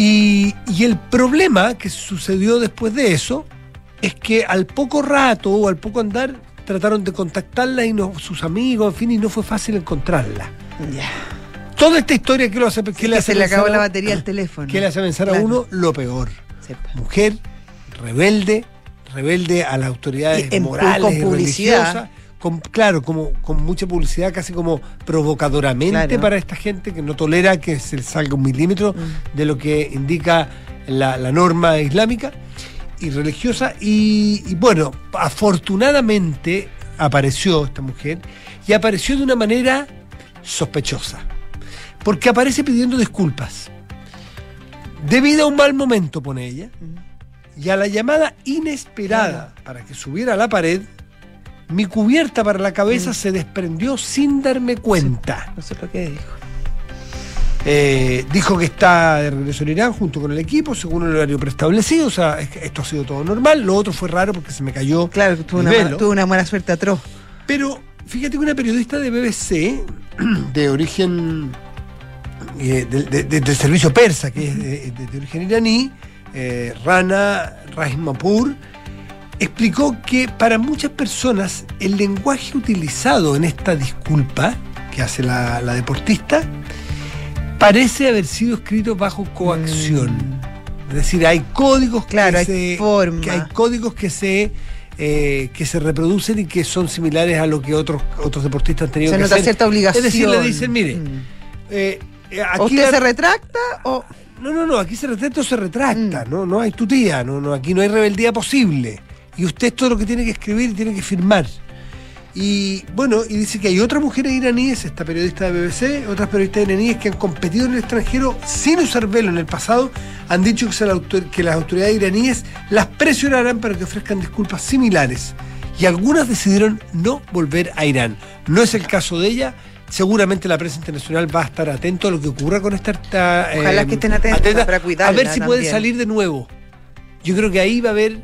Y, y el problema que sucedió después de eso es que al poco rato o al poco andar trataron de contactarla y no, sus amigos, en fin, y no fue fácil encontrarla. Ya. Toda esta historia que lo hace, que Que le hace se le acabó la a- batería al teléfono. que le hace pensar a uno lo peor. Sepa. Mujer rebelde, rebelde a las autoridades Y morales con y publicidad. religiosas, con, claro, como con mucha publicidad, casi como provocadoramente Claro. para esta gente que no tolera que se salga un milímetro Mm. de lo que indica la, la norma islámica y religiosa. Y, y bueno, afortunadamente apareció esta mujer y apareció de una manera sospechosa, porque aparece pidiendo disculpas. Debido a un mal momento, pone ella, y a la llamada inesperada para que subiera a la pared, mi cubierta para la cabeza se desprendió sin darme cuenta. No sé lo que dijo. Eh, dijo que está de regreso en Irán junto con el equipo, según el horario preestablecido. O sea, esto ha sido todo normal. Lo otro fue raro porque se me cayó. Claro, el una, velo. tuvo una mala suerte atroz. Pero fíjate que una periodista de BBC, de origen eh, de- de- de- del servicio persa, que es de origen iraní, eh, Rana Rahimapur, explicó que para muchas personas el lenguaje utilizado en esta disculpa que hace la, la deportista parece haber sido escrito bajo coacción. Es decir, hay códigos Mm. Claro, que hay se, forma. que hay códigos que se eh, que se reproducen y que son similares a lo que otros otros deportistas han tenido Se que nota hacer. cierta obligación. Es decir, le dicen, mire, Mm. eh, eh, aquí usted la- se retracta o. no, no, no, aquí se retracta o se retracta, Mm. no, no hay tutía, no, no, aquí no hay rebeldía posible. Y usted todo lo que tiene que escribir y tiene que firmar. Y bueno, y dice que hay otras mujeres iraníes, esta periodista de BBC, otras periodistas iraníes que han competido en el extranjero sin usar velo en el pasado, han dicho que, se la autor- que las autoridades iraníes las presionarán para que ofrezcan disculpas similares. Y algunas decidieron no volver a Irán. No es el caso de ella. Seguramente la prensa internacional va a estar atento a lo que ocurra con esta. esta, Ojalá que estén atentos para A cuidarla ver si puede también. salir de nuevo. Yo creo que ahí va a haber.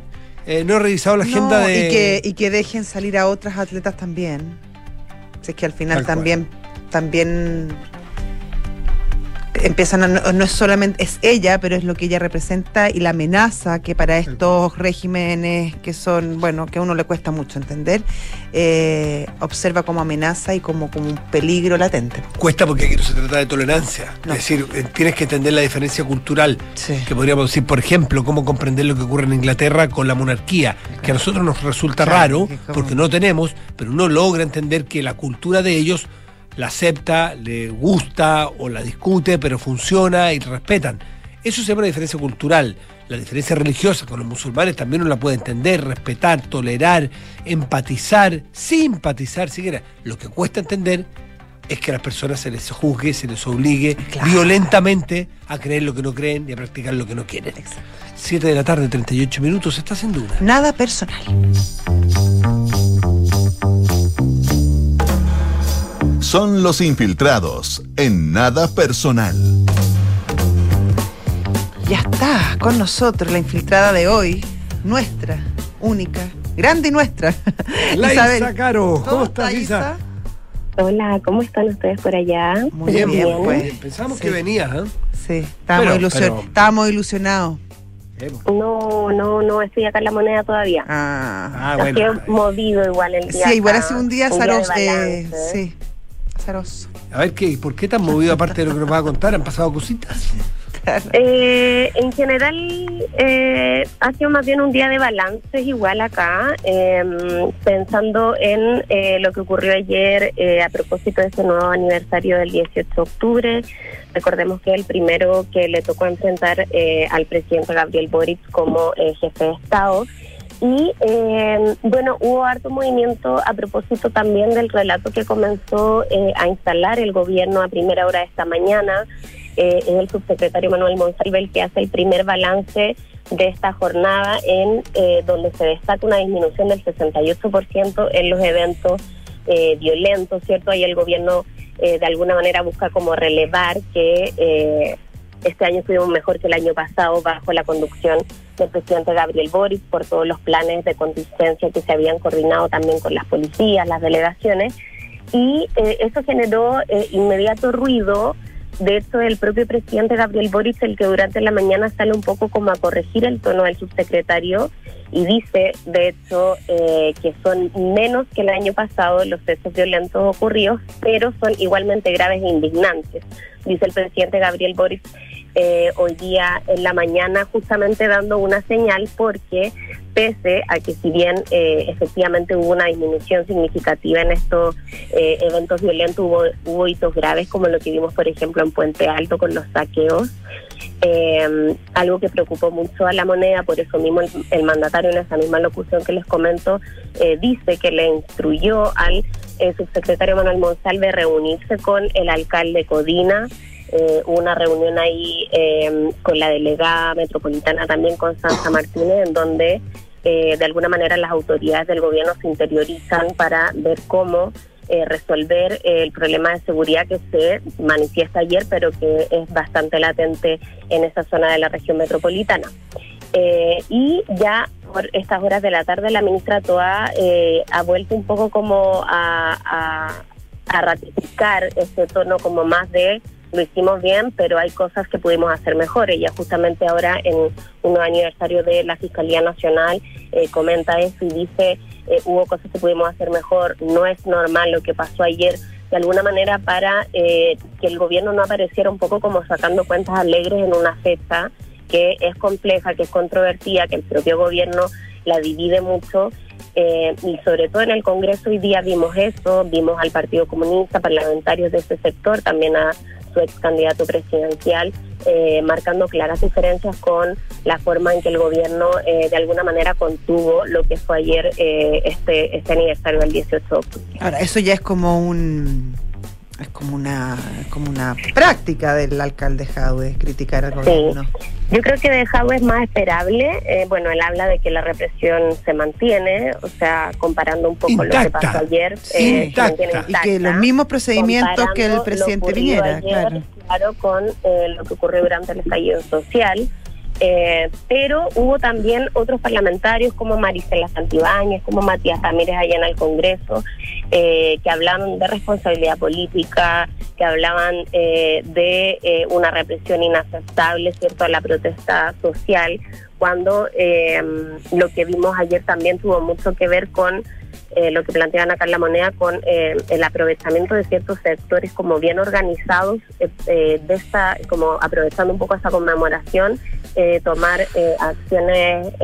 Eh, no he revisado la agenda No, de. y, que, y que dejen salir a otras atletas también. Si es que al final Tal cual. también, también empiezan a, no, no es solamente es ella, pero es lo que ella representa y la amenaza que para estos regímenes que son, bueno, que a uno le cuesta mucho entender, eh, observa como amenaza y como, como un peligro latente. Cuesta porque aquí no se trata de tolerancia. No. Es decir, eh, tienes que entender la diferencia cultural. Sí. Que podríamos decir, por ejemplo, cómo comprender lo que ocurre en Inglaterra con la monarquía, que a nosotros nos resulta Claro, raro, como- porque no tenemos, pero uno logra entender que la cultura de ellos la acepta, le gusta o la discute, pero funciona y respetan. Eso se llama una diferencia cultural. La diferencia religiosa con los musulmanes también uno la puede entender, respetar, tolerar, empatizar, simpatizar siquiera. Lo que cuesta entender es que a las personas se les juzgue, se les obligue Claro. violentamente a creer lo que no creen y a practicar lo que no quieren. 7 de la tarde, 38 minutos, está sin duda. Nada personal. Son los infiltrados en nada personal. Ya está con nosotros la infiltrada de hoy, nuestra, única, grande y nuestra. La Isabel. Isa Caro, ¿cómo estás, está, Isa? Hola, ¿cómo están ustedes por allá? Muy Bien, bien, muy pues. bien. Pensamos Sí. que venías, ¿eh? Sí, estábamos, Pero- ilusion- pero- estábamos ilusionados. Eh. No, no, no estoy acá en la moneda todavía. Ah. Ah, Ha bueno. sido movido igual el día. sí, igual ha sido un día de azaroso. eh, sí, azaroso. A ver, ¿qué, ¿por qué tan movido aparte de lo que nos va a contar? ¿Han pasado cositas? Eh, en general, eh, ha sido más bien un día de balances igual acá, eh, pensando en eh, lo que ocurrió ayer eh, a propósito de ese nuevo aniversario del 18 de octubre. Recordemos que es el primero que le tocó enfrentar eh, al presidente Gabriel Boric como eh, jefe de Estado. Y eh, bueno, hubo harto movimiento a propósito también del relato que comenzó eh, a instalar el gobierno a primera hora de esta mañana. Eh, es el subsecretario Manuel Monsalve que hace el primer balance de esta jornada en eh, donde se destaca una disminución del 68% en los eventos eh, violentos, ¿cierto? Ahí el gobierno eh, de alguna manera busca como relevar que este año estuvimos mejor que el año pasado bajo la conducción del presidente Gabriel Boric por todos los planes de contingencia que se habían coordinado también con las policías, las delegaciones, y eh, eso generó eh, inmediato ruido de hecho, el propio presidente Gabriel Boric, el que durante la mañana sale un poco como a corregir el tono del subsecretario y dice, de hecho, eh, que son menos que el año pasado los hechos violentos ocurridos, pero son igualmente graves e indignantes. Dice el presidente Gabriel Boric eh, hoy día en la mañana justamente dando una señal porque pese a que si bien eh, efectivamente hubo una disminución significativa en estos eh, eventos violentos, hubo, hubo hitos graves como lo que vimos por ejemplo en Puente Alto con los saqueos, algo que preocupó mucho a la moneda, por eso mismo el, mandatario en esa misma locución que les comento dice que le instruyó al subsecretario Manuel Monsalve reunirse con el alcalde Codina, eh, una reunión ahí eh, con la delegada metropolitana también Constanza Martínez, en donde eh, de alguna manera las autoridades del gobierno se interiorizan para ver cómo eh, resolver el problema de seguridad que se manifiesta ayer, pero que es bastante latente en esa zona de la región metropolitana. y ya por estas horas de la tarde la ministra Toa ha vuelto un poco como a, a, a ratificar ese tono como más de lo hicimos bien, pero hay cosas que pudimos hacer mejor. Ella justamente ahora en un aniversario de la Fiscalía Nacional eh, comenta eso y dice, eh, hubo cosas que pudimos hacer mejor, no es normal lo que pasó ayer, de alguna manera para eh, que el gobierno no apareciera un poco como sacando cuentas alegres en una fecha que es compleja, que es controvertida, que el propio gobierno la divide mucho y sobre todo en el Congreso hoy día vimos eso, vimos al Partido Comunista, parlamentarios de ese sector, también a su ex candidato presidencial, eh, marcando claras diferencias con la forma en que el gobierno eh, de alguna manera contuvo lo que fue ayer eh, este, este aniversario del 18 de octubre. Ahora, eso ya es como un es como una como una práctica del alcalde Jadwe criticar al gobierno. Sí. Yo creo que de Jadwe es más esperable. Eh, bueno, él habla de que la represión se mantiene, o sea, comparando un poco lo que pasó ayer, eh, y que los mismos procedimientos que el presidente viniera, claro. claro, con eh, lo que ocurrió durante el estallido social. Eh, pero hubo también otros parlamentarios como Marisela Santibáñez, como Matías Ramírez allá en el Congreso, eh, que hablaban de responsabilidad política, que hablaban eh, de una represión inaceptable, ¿cierto?, a la protesta social, cuando lo que vimos ayer también tuvo mucho que ver con eh, lo que plantean acá en la moneda con eh, el aprovechamiento de ciertos sectores como bien organizados eh, de esta como aprovechando un poco esa conmemoración tomar acciones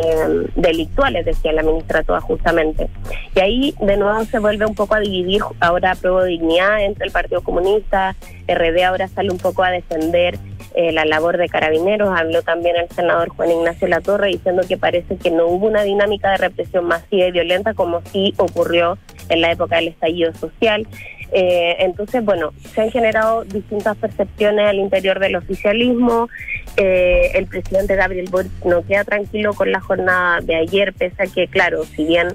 delictuales decía la ministra toda justamente. Y ahí de nuevo se vuelve un poco a dividir ahora prueba dignidad entre el Partido Comunista RD ahora sale un poco a defender eh, la labor de carabineros. Habló también el senador Juan Ignacio Latorre diciendo que parece que no hubo una dinámica de represión masiva y violenta como sí ocurrió en la época del estallido social. Eh, entonces, bueno, se han generado distintas percepciones al interior del oficialismo. Eh, el presidente Gabriel Boric no queda tranquilo con la jornada de ayer, pese a que, claro, si bien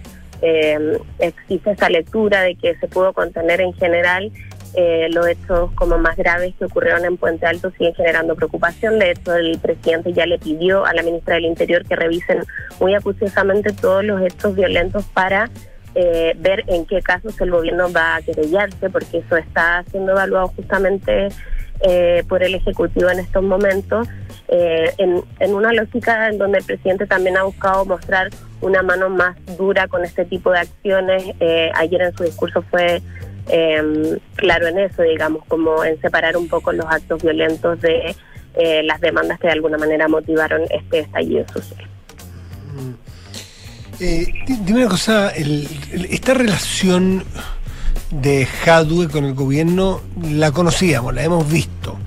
existe esa lectura de que se pudo contener en general, eh, los hechos como más graves que ocurrieron en Puente Alto siguen generando preocupación. De hecho, el presidente ya le pidió a la ministra del Interior que revisen muy acuciosamente todos los hechos violentos para eh, ver en qué casos el gobierno va a querellarse, porque eso está siendo evaluado justamente eh, por el Ejecutivo en estos momentos, en, en una lógica en donde el presidente también ha buscado mostrar una mano más dura con este tipo de acciones. ayer en su discurso fue eh, claro en eso, digamos, como en separar un poco los actos violentos de eh, las demandas que de alguna manera motivaron este estallido social. Mm. Eh, dime una cosa, esta relación de Jadwe con el gobierno la conocíamos, la hemos visto,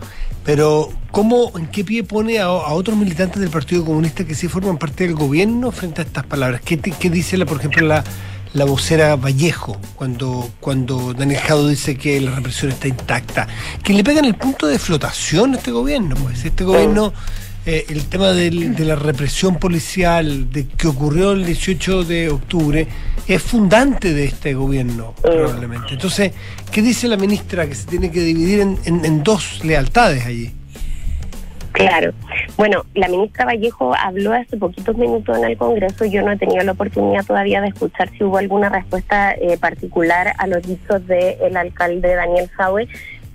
pero ¿cómo, en qué pie pone a, otros militantes del Partido Comunista que sí forman parte del gobierno frente a estas palabras? ¿Qué, qué dice, la, por ejemplo, la la vocera Vallejo, cuando, cuando Daniel Jado dice que la represión está intacta, que le pegan el punto de flotación a este gobierno, pues este gobierno, eh, el tema de la represión policial de que ocurrió el 18 de octubre, es fundante de este gobierno, probablemente. Entonces, ¿qué dice la ministra que se tiene que dividir en, en dos lealtades allí? Claro. Bueno, la ministra Vallejo habló hace poquitos minutos en el Congreso. Yo no he tenido la oportunidad todavía de escuchar si hubo alguna respuesta eh, particular a los dichos del alcalde Daniel Jaue,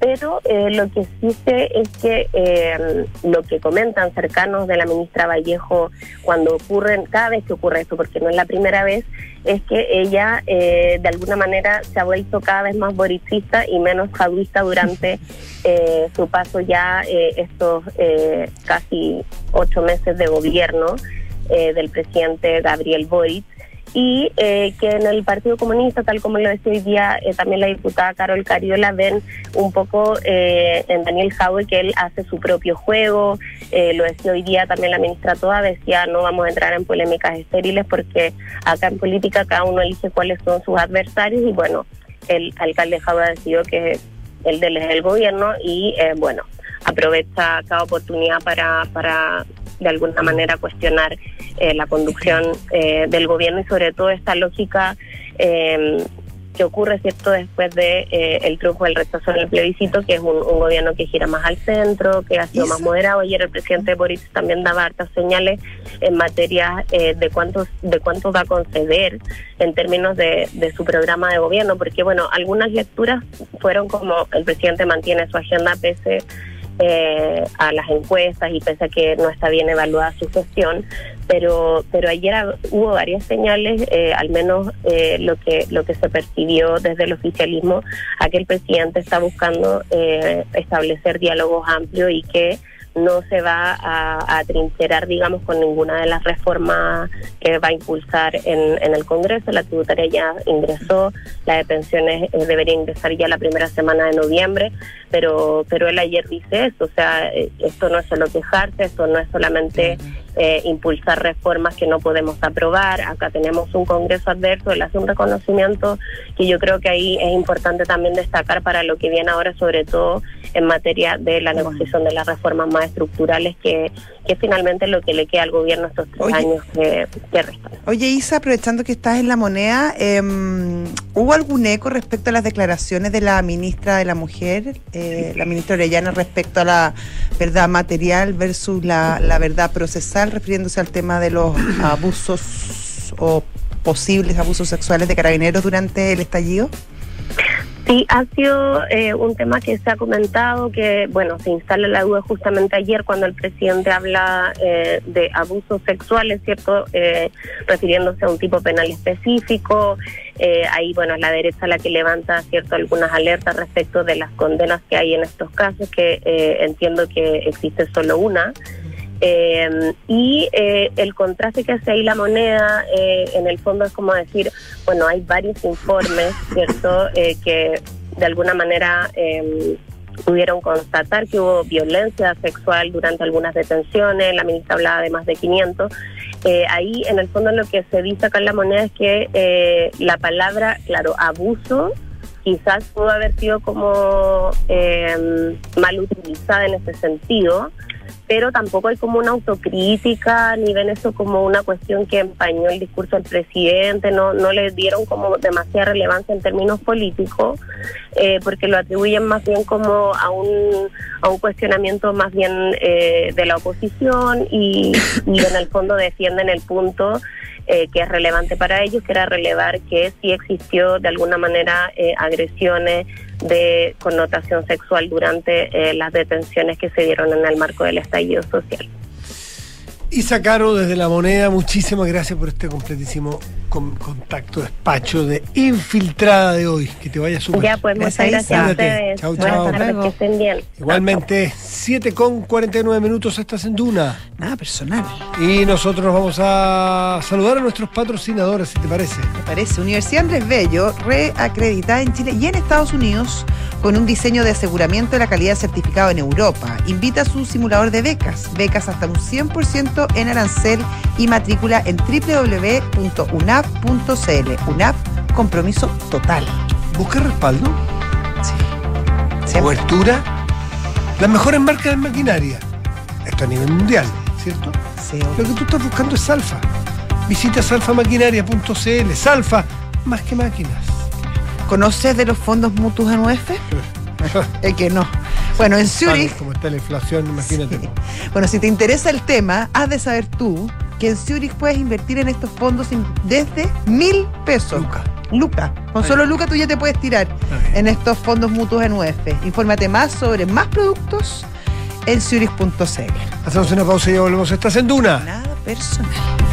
pero eh, lo que sí sé es que eh, lo que comentan cercanos de la ministra Vallejo cuando ocurren, cada vez que ocurre esto, porque no es la primera vez, es que ella eh, de alguna manera se ha vuelto cada vez más boricista y menos jaduista durante eh, su paso ya estos eh, casi ocho meses de gobierno del presidente Gabriel Boric y eh, que en el Partido Comunista, tal como lo decía hoy día eh, también la diputada Carol Cariola, ven un poco eh, en Daniel Jaue que él hace su propio juego, eh, lo decía hoy día también la ministra Toa, decía no vamos a entrar en polémicas estériles porque acá en política cada uno elige cuáles son sus adversarios y bueno, el alcalde Jaue ha decidido que del es el gobierno y eh, bueno, aprovecha cada oportunidad para, para de alguna manera cuestionar eh, la conducción eh, del gobierno y sobre todo esta lógica eh, que ocurre cierto después de eh, el triunfo del rechazo en el plebiscito, que es un, un gobierno que gira más al centro, que ha sido ¿Y más moderado. Ayer el presidente Boris también daba hartas señales en materia eh, de cuántos de cuánto va a conceder en términos de, de su programa de gobierno, porque bueno, algunas lecturas fueron como el presidente mantiene su agenda pese eh, a las encuestas y pese a que no está bien evaluada su gestión, pero pero ayer hubo varias señales, eh, al menos eh, lo que lo que se percibió desde el oficialismo, a que el presidente está buscando eh, establecer diálogos amplios y que no se va a, a atrincherar, digamos, con ninguna de las reformas que va a impulsar en, en el Congreso. La tributaria ya ingresó, la de pensiones eh, debería ingresar ya la primera semana de noviembre, pero pero él ayer dice eso, o sea, eh, esto no es solo quejarse, esto no es solamente eh, impulsar reformas que no podemos aprobar. Acá tenemos un Congreso adverso, él hace un reconocimiento que yo creo que ahí es importante también destacar para lo que viene ahora, sobre todo en materia de la negociación de las reformas más estructurales, que, que finalmente es lo que le queda al gobierno estos tres Oye. años que, que restan. Oye, Isa, aprovechando que estás en la moneda, em, ¿hubo algún eco respecto a las declaraciones de la ministra de la Mujer, eh, la ministra Orellana, respecto a la verdad material versus la, la verdad procesal, refiriéndose al tema de los abusos o posibles abusos sexuales de carabineros durante el estallido? Sí, ha sido eh, un tema que se ha comentado, que bueno, se instala la duda justamente ayer cuando el presidente habla eh, de abusos sexuales, ¿cierto? Eh, refiriéndose a un tipo penal específico. Eh, ahí, bueno, la derecha la que levanta, ¿cierto?, algunas alertas respecto de las condenas que hay en estos casos, que eh, entiendo que existe solo una. Eh, y eh, el contraste que hace ahí la moneda, eh, en el fondo es como decir, bueno, hay varios informes, ¿cierto?, eh, que de alguna manera eh, pudieron constatar que hubo violencia sexual durante algunas detenciones, la ministra hablaba de más de 500. Eh, ahí, en el fondo, lo que se dice acá en la moneda es que eh, la palabra, claro, abuso, quizás pudo haber sido como eh, mal utilizada en ese sentido, pero tampoco hay como una autocrítica, ni ven eso como una cuestión que empañó el discurso del presidente, no, no le dieron como demasiada relevancia en términos políticos, eh, porque lo atribuyen más bien como a un, a un cuestionamiento más bien eh, de la oposición y, y en el fondo defienden el punto eh, que es relevante para ellos, que era relevar que sí existió de alguna manera eh, agresiones de connotación sexual durante eh, las detenciones que se dieron en el marco del estallido social. Isa Caro desde La Moneda, muchísimas gracias por este completísimo con- contacto, despacho de infiltrada de hoy. Que te vaya súper. Ya, pues muchas Gracias, gracias a ustedes. Chau, chau. tardes, que estén bien. Igualmente, 7 con 49 minutos estás en Duna. Nada personal. Y nosotros nos vamos a saludar a nuestros patrocinadores, si te parece. Me parece. Universidad Andrés Bello, reacreditada en Chile y en Estados Unidos, con un diseño de aseguramiento de la calidad certificado en Europa. Invita a su simulador de becas. Becas hasta un 100% en arancel y matrícula en www.unap.cl. UNAP, compromiso total. Busca respaldo, Sí. Siempre. cobertura, las mejores marcas de maquinaria. Esto a nivel mundial, ¿cierto? Sí, Lo que tú estás buscando es Salfa. Visita salfamaquinaria.cl. Salfa, más que máquinas. ¿Conoces de los fondos mutuos en UF? El que no. Bueno, en Zurich Como está la inflación, imagínate. Sí. Bueno, si te interesa el tema, has de saber tú que en Zurich puedes invertir en estos fondos desde mil pesos. Luca. lucas. Con solo ya. lucas tú ya te puedes tirar en estos fondos mutuos en UF. Infórmate más sobre más productos en zurich.cl. Hacemos una pausa y ya volvemos. Estás en Duna. Nada personal.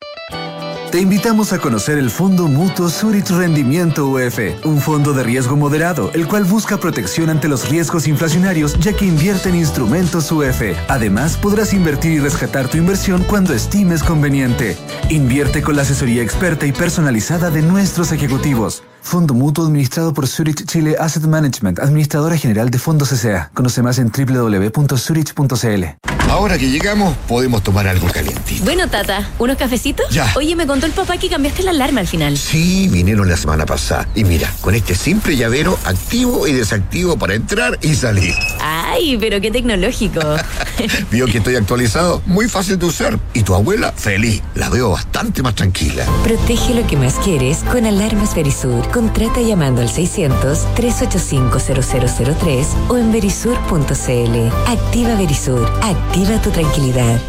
Te invitamos a conocer el Fondo Mutuo Zurich Rendimiento UF, un fondo de riesgo moderado, el cual busca protección ante los riesgos inflacionarios ya que invierte en instrumentos UF. Además, podrás invertir y rescatar tu inversión cuando estimes conveniente. Invierte con la asesoría experta y personalizada de nuestros ejecutivos. Fondo Mutuo administrado por Zurich Chile Asset Management, administradora general de fondos S.A. Conoce más en www.zurich.cl. Ahora que llegamos, podemos tomar algo calientito. Bueno, Tata, ¿unos cafecitos? Ya. Oye, me contó el papá que cambiaste la alarma al final. Sí, vinieron la semana pasada. Y mira, con este simple llavero activo y desactivo para entrar y salir. Ay, pero qué tecnológico. Vio que estoy actualizado, muy fácil de usar. Y tu abuela, feliz. La veo bastante más tranquila. Protege lo que más quieres con Alarmas Verisur. Contrata llamando al 600-385-0003 o en verisur.cl. Activa Verisur. Activa tu tranquilidad.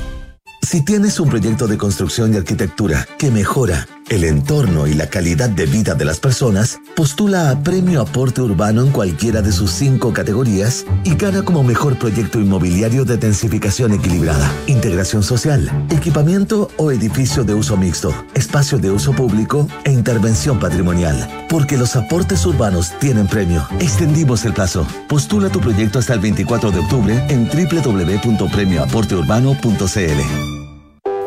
Si tienes un proyecto de construcción y arquitectura que mejora el entorno y la calidad de vida de las personas, postula a Premio Aporte Urbano en cualquiera de sus cinco categorías y gana como mejor proyecto inmobiliario de densificación equilibrada, integración social, equipamiento o edificio de uso mixto, espacio de uso público e intervención patrimonial. Porque los aportes urbanos tienen premio. Extendimos el plazo. Postula tu proyecto hasta el 24 de octubre en www.premioaporteurbano.cl.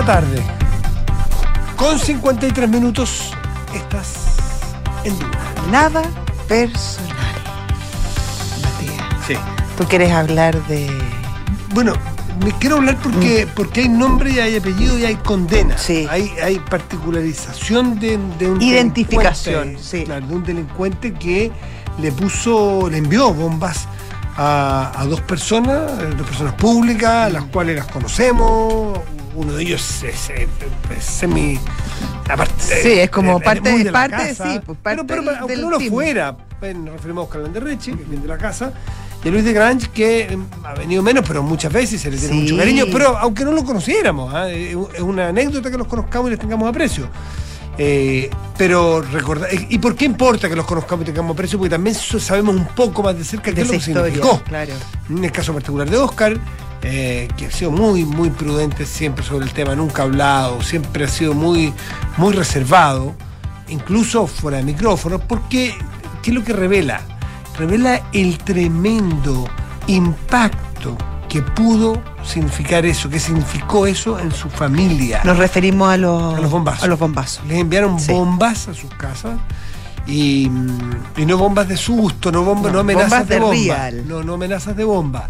La tarde. Con 53 minutos. Estás en duda. Nada personal. Sí. ¿Tú quieres hablar de.? Bueno, me quiero hablar porque, porque hay nombre y hay apellido y hay condena. Hay, hay particularización de, de un Identificación, delincuente, sí. claro, de un delincuente que le puso, le envió bombas a, a dos personas, eh, dos personas públicas, las cuales las conocemos. Uno de ellos es, es- es semi. aparte, Sí, es como eh, parte- de la parte, casa. sí, pues, parte pero, pero, del- aunque del no lo team. fuera, eh, nos referimos a Oscar Landerreche, que viene de la casa, y a Luis de Grange, que eh, ha venido menos, pero muchas veces se le tiene Sí. mucho cariño, pero aunque no lo conociéramos, ¿ah? Eh, es una anécdota que los conozcamos y les tengamos aprecio. Eh, pero recordar, ¿y por qué importa que los conozcamos y tengamos aprecio? Porque también sabemos un poco más de cerca qué De es lo que esa historia, significó. claro. En el caso particular de Oscar, eh, que ha sido muy, muy prudente siempre sobre el tema, nunca ha hablado, siempre ha sido muy, muy reservado, incluso fuera de micrófono, porque ¿qué es lo que revela? Revela el tremendo impacto que pudo significar eso, que significó eso en su familia. Nos referimos a los, A los bombazos. A los bombazos. Les enviaron bombas a sus casas Y, y no bombas de susto, no, bomba, no, No, amenazas bombas de, de bomba. real. No, no amenazas de bomba.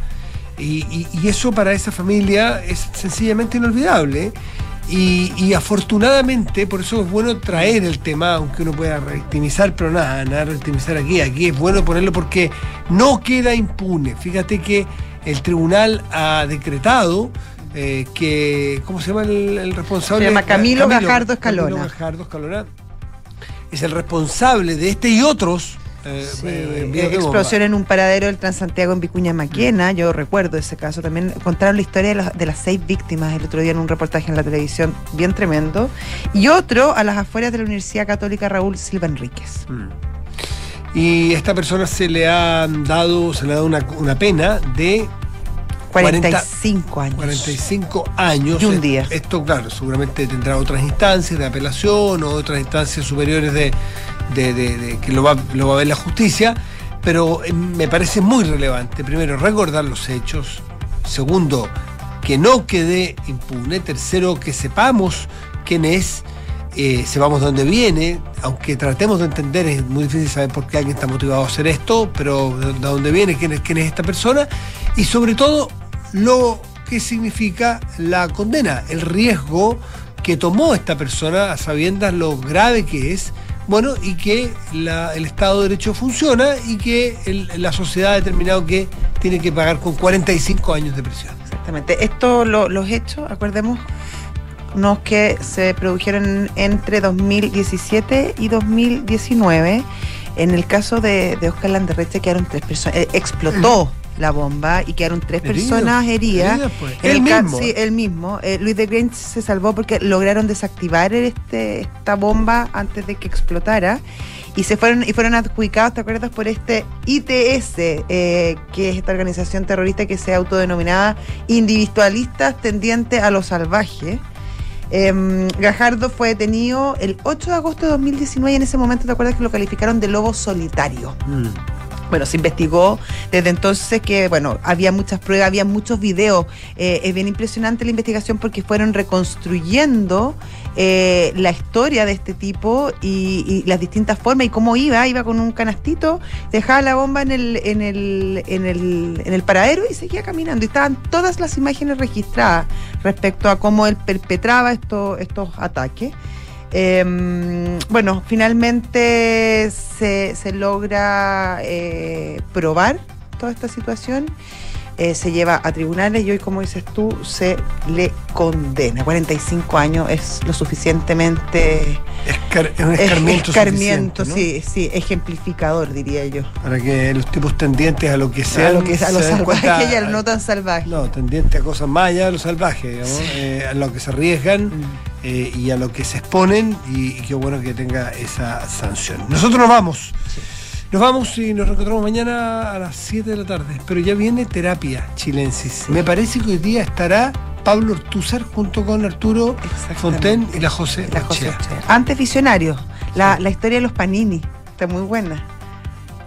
Y, y- y eso para esa familia es sencillamente inolvidable. Y, y afortunadamente, por eso es bueno traer el tema, aunque uno pueda revictimizar, pero nada, nada de revictimizar aquí. Aquí es bueno ponerlo porque no queda impune. Fíjate que el tribunal ha decretado eh, que, ¿cómo se llama el, el responsable? Se llama Camilo Gajardo Camilo Escalona. Gajardo Escalona es el responsable de este y otros eh, eh, bomba. explosión en un paradero del Transantiago en Vicuña Maquena, yo recuerdo ese caso también, contaron la historia de, las- de las seis víctimas el otro día en un reportaje en la televisión, bien tremendo, y otro a las afueras de la Universidad Católica Raúl Silva Enríquez. Y esta persona se le ha dado, se le ha dado una, una pena de 45 años. 45 años. Y un Eh, día. Esto, claro, seguramente tendrá otras instancias de apelación o otras instancias superiores de, de- de- de que lo va, lo va a ver la justicia, pero eh, me parece muy relevante, primero, recordar los hechos, segundo, que no quede impune, tercero, que sepamos quién es, eh, sepamos de dónde viene, aunque tratemos de entender, es muy difícil saber por qué alguien está motivado a hacer esto, pero de de dónde viene, quién es, quién es esta persona, y sobre todo lo que significa la condena, el riesgo que tomó esta persona a sabiendas lo grave que es, bueno, y que la- el Estado de Derecho funciona y que el- la sociedad ha determinado que tiene que pagar con 45 años de prisión. Exactamente. Esto, lo- los hechos, acordemos, unos que se produjeron entre 2017 y 2019. En el caso de, de Oscar Landerreche quedaron tres personas, eh, explotó la bomba y quedaron tres Heridos, personas heridas. heridas, pues. Él ca- mismo. Sí, él mismo. Eh, Luis de Grange se salvó porque lograron desactivar este, esta bomba antes de que explotara y se fueron y fueron adjudicados, ¿te acuerdas? Por este ITS, eh, que es esta organización terrorista que se autodenominaba individualistas tendientes a lo salvaje. Em, Gajardo fue detenido el 8 de agosto de 2019 y en ese momento te acuerdas que lo calificaron de lobo solitario. Bueno, se investigó desde entonces que, bueno, había muchas pruebas, había muchos videos. Eh, es bien impresionante la investigación porque fueron reconstruyendo eh, la historia de este tipo y, y las distintas formas y cómo iba. Iba con un canastito, dejaba la bomba en el, en el, en el, en el paradero y seguía caminando. Y estaban todas las imágenes registradas respecto a cómo él perpetraba estos, estos ataques. Eh, bueno, finalmente se, se logra eh, probar toda esta situación, eh, se lleva a tribunales y hoy, como dices tú, se le condena. 45 años es lo suficientemente... Escar- es un es- escarmiento sí, sí, ejemplificador, diría yo. Para que los tipos tendientes a lo que sea a lo, que, a lo salvaje y a lo no tan salvaje. No, tendientes a cosas más allá de lo salvaje, digamos, eh, a lo que se arriesgan Mm. eh, y a lo que se exponen y, y qué bueno que tenga esa sanción. Nosotros nos vamos. Nos vamos y nos reencontramos mañana a las 7 de la tarde. Pero ya viene terapia chilensis. Me parece que hoy día estará Pablo Ortúzar junto con Arturo Fonten y la José. La José Ochea. Antes visionario, la, la historia de los panini, está muy buena.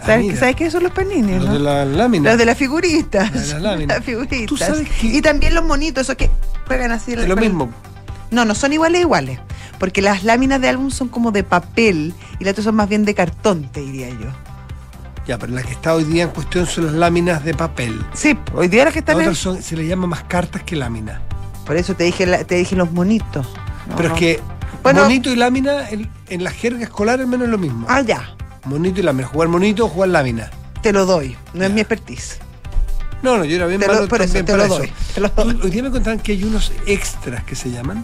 ¿Sabes, mira. ¿sabes qué son los panini? Los no? de la lámina. Los de las figuritas. Los de las láminas. Las figuritas. Tú sabes que- Y también los monitos, esos que juegan así. Es lo con- mismo. No, no son iguales, iguales. Porque las láminas de álbum son como de papel y las otras son más bien de cartón, te diría yo. Ya, pero la que está hoy día en cuestión son las láminas de papel. Sí, hoy día las que están Las en- otras son- se le llama más cartas que láminas. Por eso te dije, la- te dije los monitos. No, Pero no. es que Bueno- monito y lámina en, en la jerga escolar al menos es lo mismo. Ah, ya. Monito y lámina. Jugar monito o jugar lámina. Te lo doy. No es mi expertise. No, no, yo era bien Te lo- malo por eso, te para lo eso. doy, te lo Tú- Hoy día me contaban que hay unos extras que se llaman.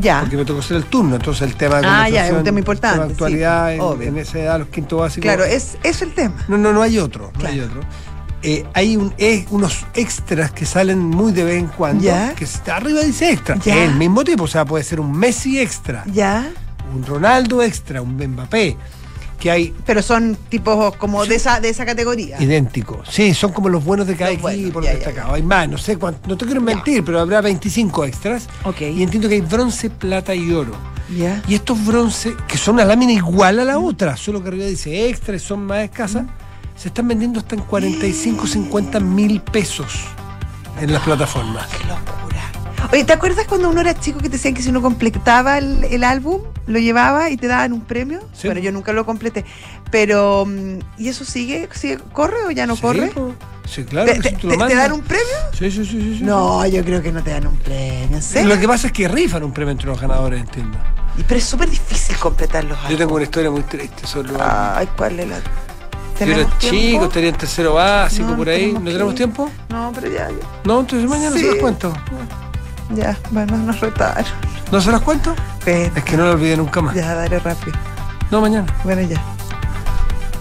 Ya. Porque me tocó hacer el turno, entonces el tema de Ah, ya, es un conversación, tema importante, tema de actualidad sí, en, esa edad, los quinto básicos. Claro, es, es el tema. No, no, no hay otro. No hay otro. Eh, hay un, eh, unos extras que salen muy de vez en cuando. Ya. Que está arriba dice extra. Ya. Es el mismo tipo, o sea, puede ser un Messi extra, Ya. un Ronaldo extra, un Mbappé. Que hay Pero son tipos como de esa, de esa categoría. idénticos. Sí, son como los buenos de cada Los buenos, equipo, ya, los destacados. Hay más, no sé cuánto. No te quiero mentir, pero habrá 25 extras. Ok. Y entiendo que hay bronce, plata y oro. Ya. Y estos bronce, que son una lámina igual a la otra, solo que arriba dice extra y son más escasas, se están vendiendo hasta en 45, 50 mil pesos en las plataformas. ¡Qué locura! Oye, ¿te acuerdas cuando uno era chico que te decían que si uno completaba el, el álbum, lo llevaba y te daban un premio? Sí. Bueno, yo nunca lo completé. Pero, mm, ¿y eso sigue? sigue ¿Corre o ya no Sí, corre? po. Sí, claro. ¿Te, que te- te- lo te mandas- dan un premio? Sí, sí, sí, sí, sí. No, yo creo que no te dan un premio. ¿en serio? Lo que pasa es que rifan un premio entre los ganadores, entiendo. Y- Pero es súper difícil completar los Yo álbumes. tengo una historia muy triste sobre los. Ay, ¿cuál es la...? Yo ¿Tenemos era chico, estaría en tercero básico, No, por ahí. ¿No tenemos tiempo? No, pero ya, ya. No, entonces mañana Sí. se las cuento. Ya, bueno, nos retaron. ¿No se las cuento? Pero, Es que no lo olvidé nunca más. ya, dale rápido. No, mañana. Bueno, ya.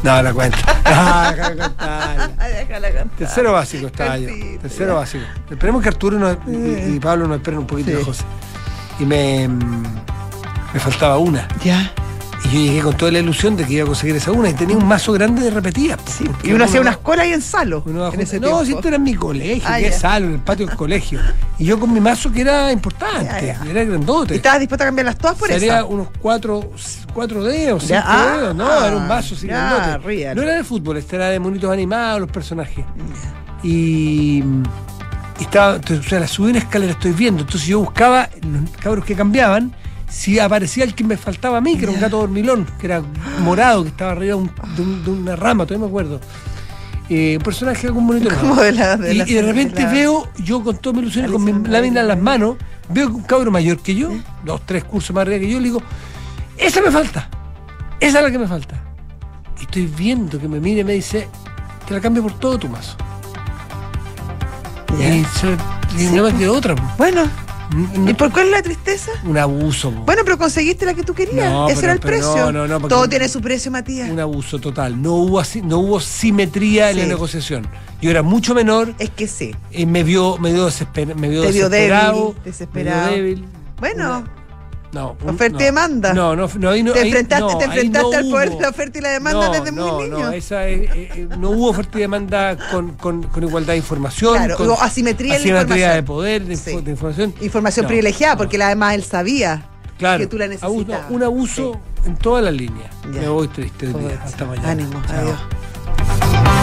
No, la cuento. Ah, déjala contar. Tercero básico estaba yo. Tercero básico. Esperemos que Arturo nos- y, y Pablo nos esperen un poquito Sí. de José. Y me, mm, me faltaba una. Ya. Y yo llegué con toda la ilusión de que iba a conseguir esa una. Y tenía un mazo grande de repetidas. Y uno hacía unas colas ahí en Salo. en ese no, si esto era en mi colegio, Ah, que ya. es salo, en el patio del colegio. Y yo con mi mazo que era importante, Ya, ya. era grandote. ¿Y estabas dispuesto a cambiarlas todas por eso? unos cuatro, cuatro dedos, cinco ah, dedos. No, era un vaso así grandote. real. No era de fútbol, este era de monitos animados, los personajes. Y, y estaba, entonces, o sea, la subí una escalera, estoy viendo. Entonces yo buscaba los cabros que cambiaban, si aparecía el que me faltaba a mí, que era un gato dormilón, que era morado, que estaba arriba de, un- de un- de una rama, todavía me acuerdo. Eh, un personaje Como animado. de la- de y, la y de repente la- veo, yo con toda mi ilusión con mi lámina en las manos, veo que un cabro mayor que yo, dos, tres cursos más arriba que yo, le digo, esa me falta, esa es la que me falta. Y estoy viendo que me mira y me dice, te la cambio por todo tu mazo. Y, se- y no me quedó otra. Bueno, ¿y por cuál es la tristeza? Un abuso. po. Bueno, pero conseguiste la que tú querías. No, Ese pero- era el precio. no, no, no, Todo tiene su precio, Matías. Un abuso total. No hubo, así- no hubo simetría en la negociación. Yo era mucho menor. Es que sí. Y me vio, me dio, desesper- me vio Te vio desesperado. débil, me vio desesperado. débil. Bueno, No, un- Oferta y no. demanda. No, no, no, ahí no. te ahí- enfrentaste, no, te ahí enfrentaste no al poder de la oferta y la demanda no, desde no, muy niño. No, esa es, eh, eh, no hubo oferta y demanda con, con, con igualdad de información. Claro, con hubo asimetría en la asimetría de información. poder, de, Sí. de información. Información No, privilegiada, porque además él sabía Claro, que tú la abuso- necesitabas. un abuso en todas las líneas. Me voy triste día. Hasta mañana. Ánimo, Chao. adiós.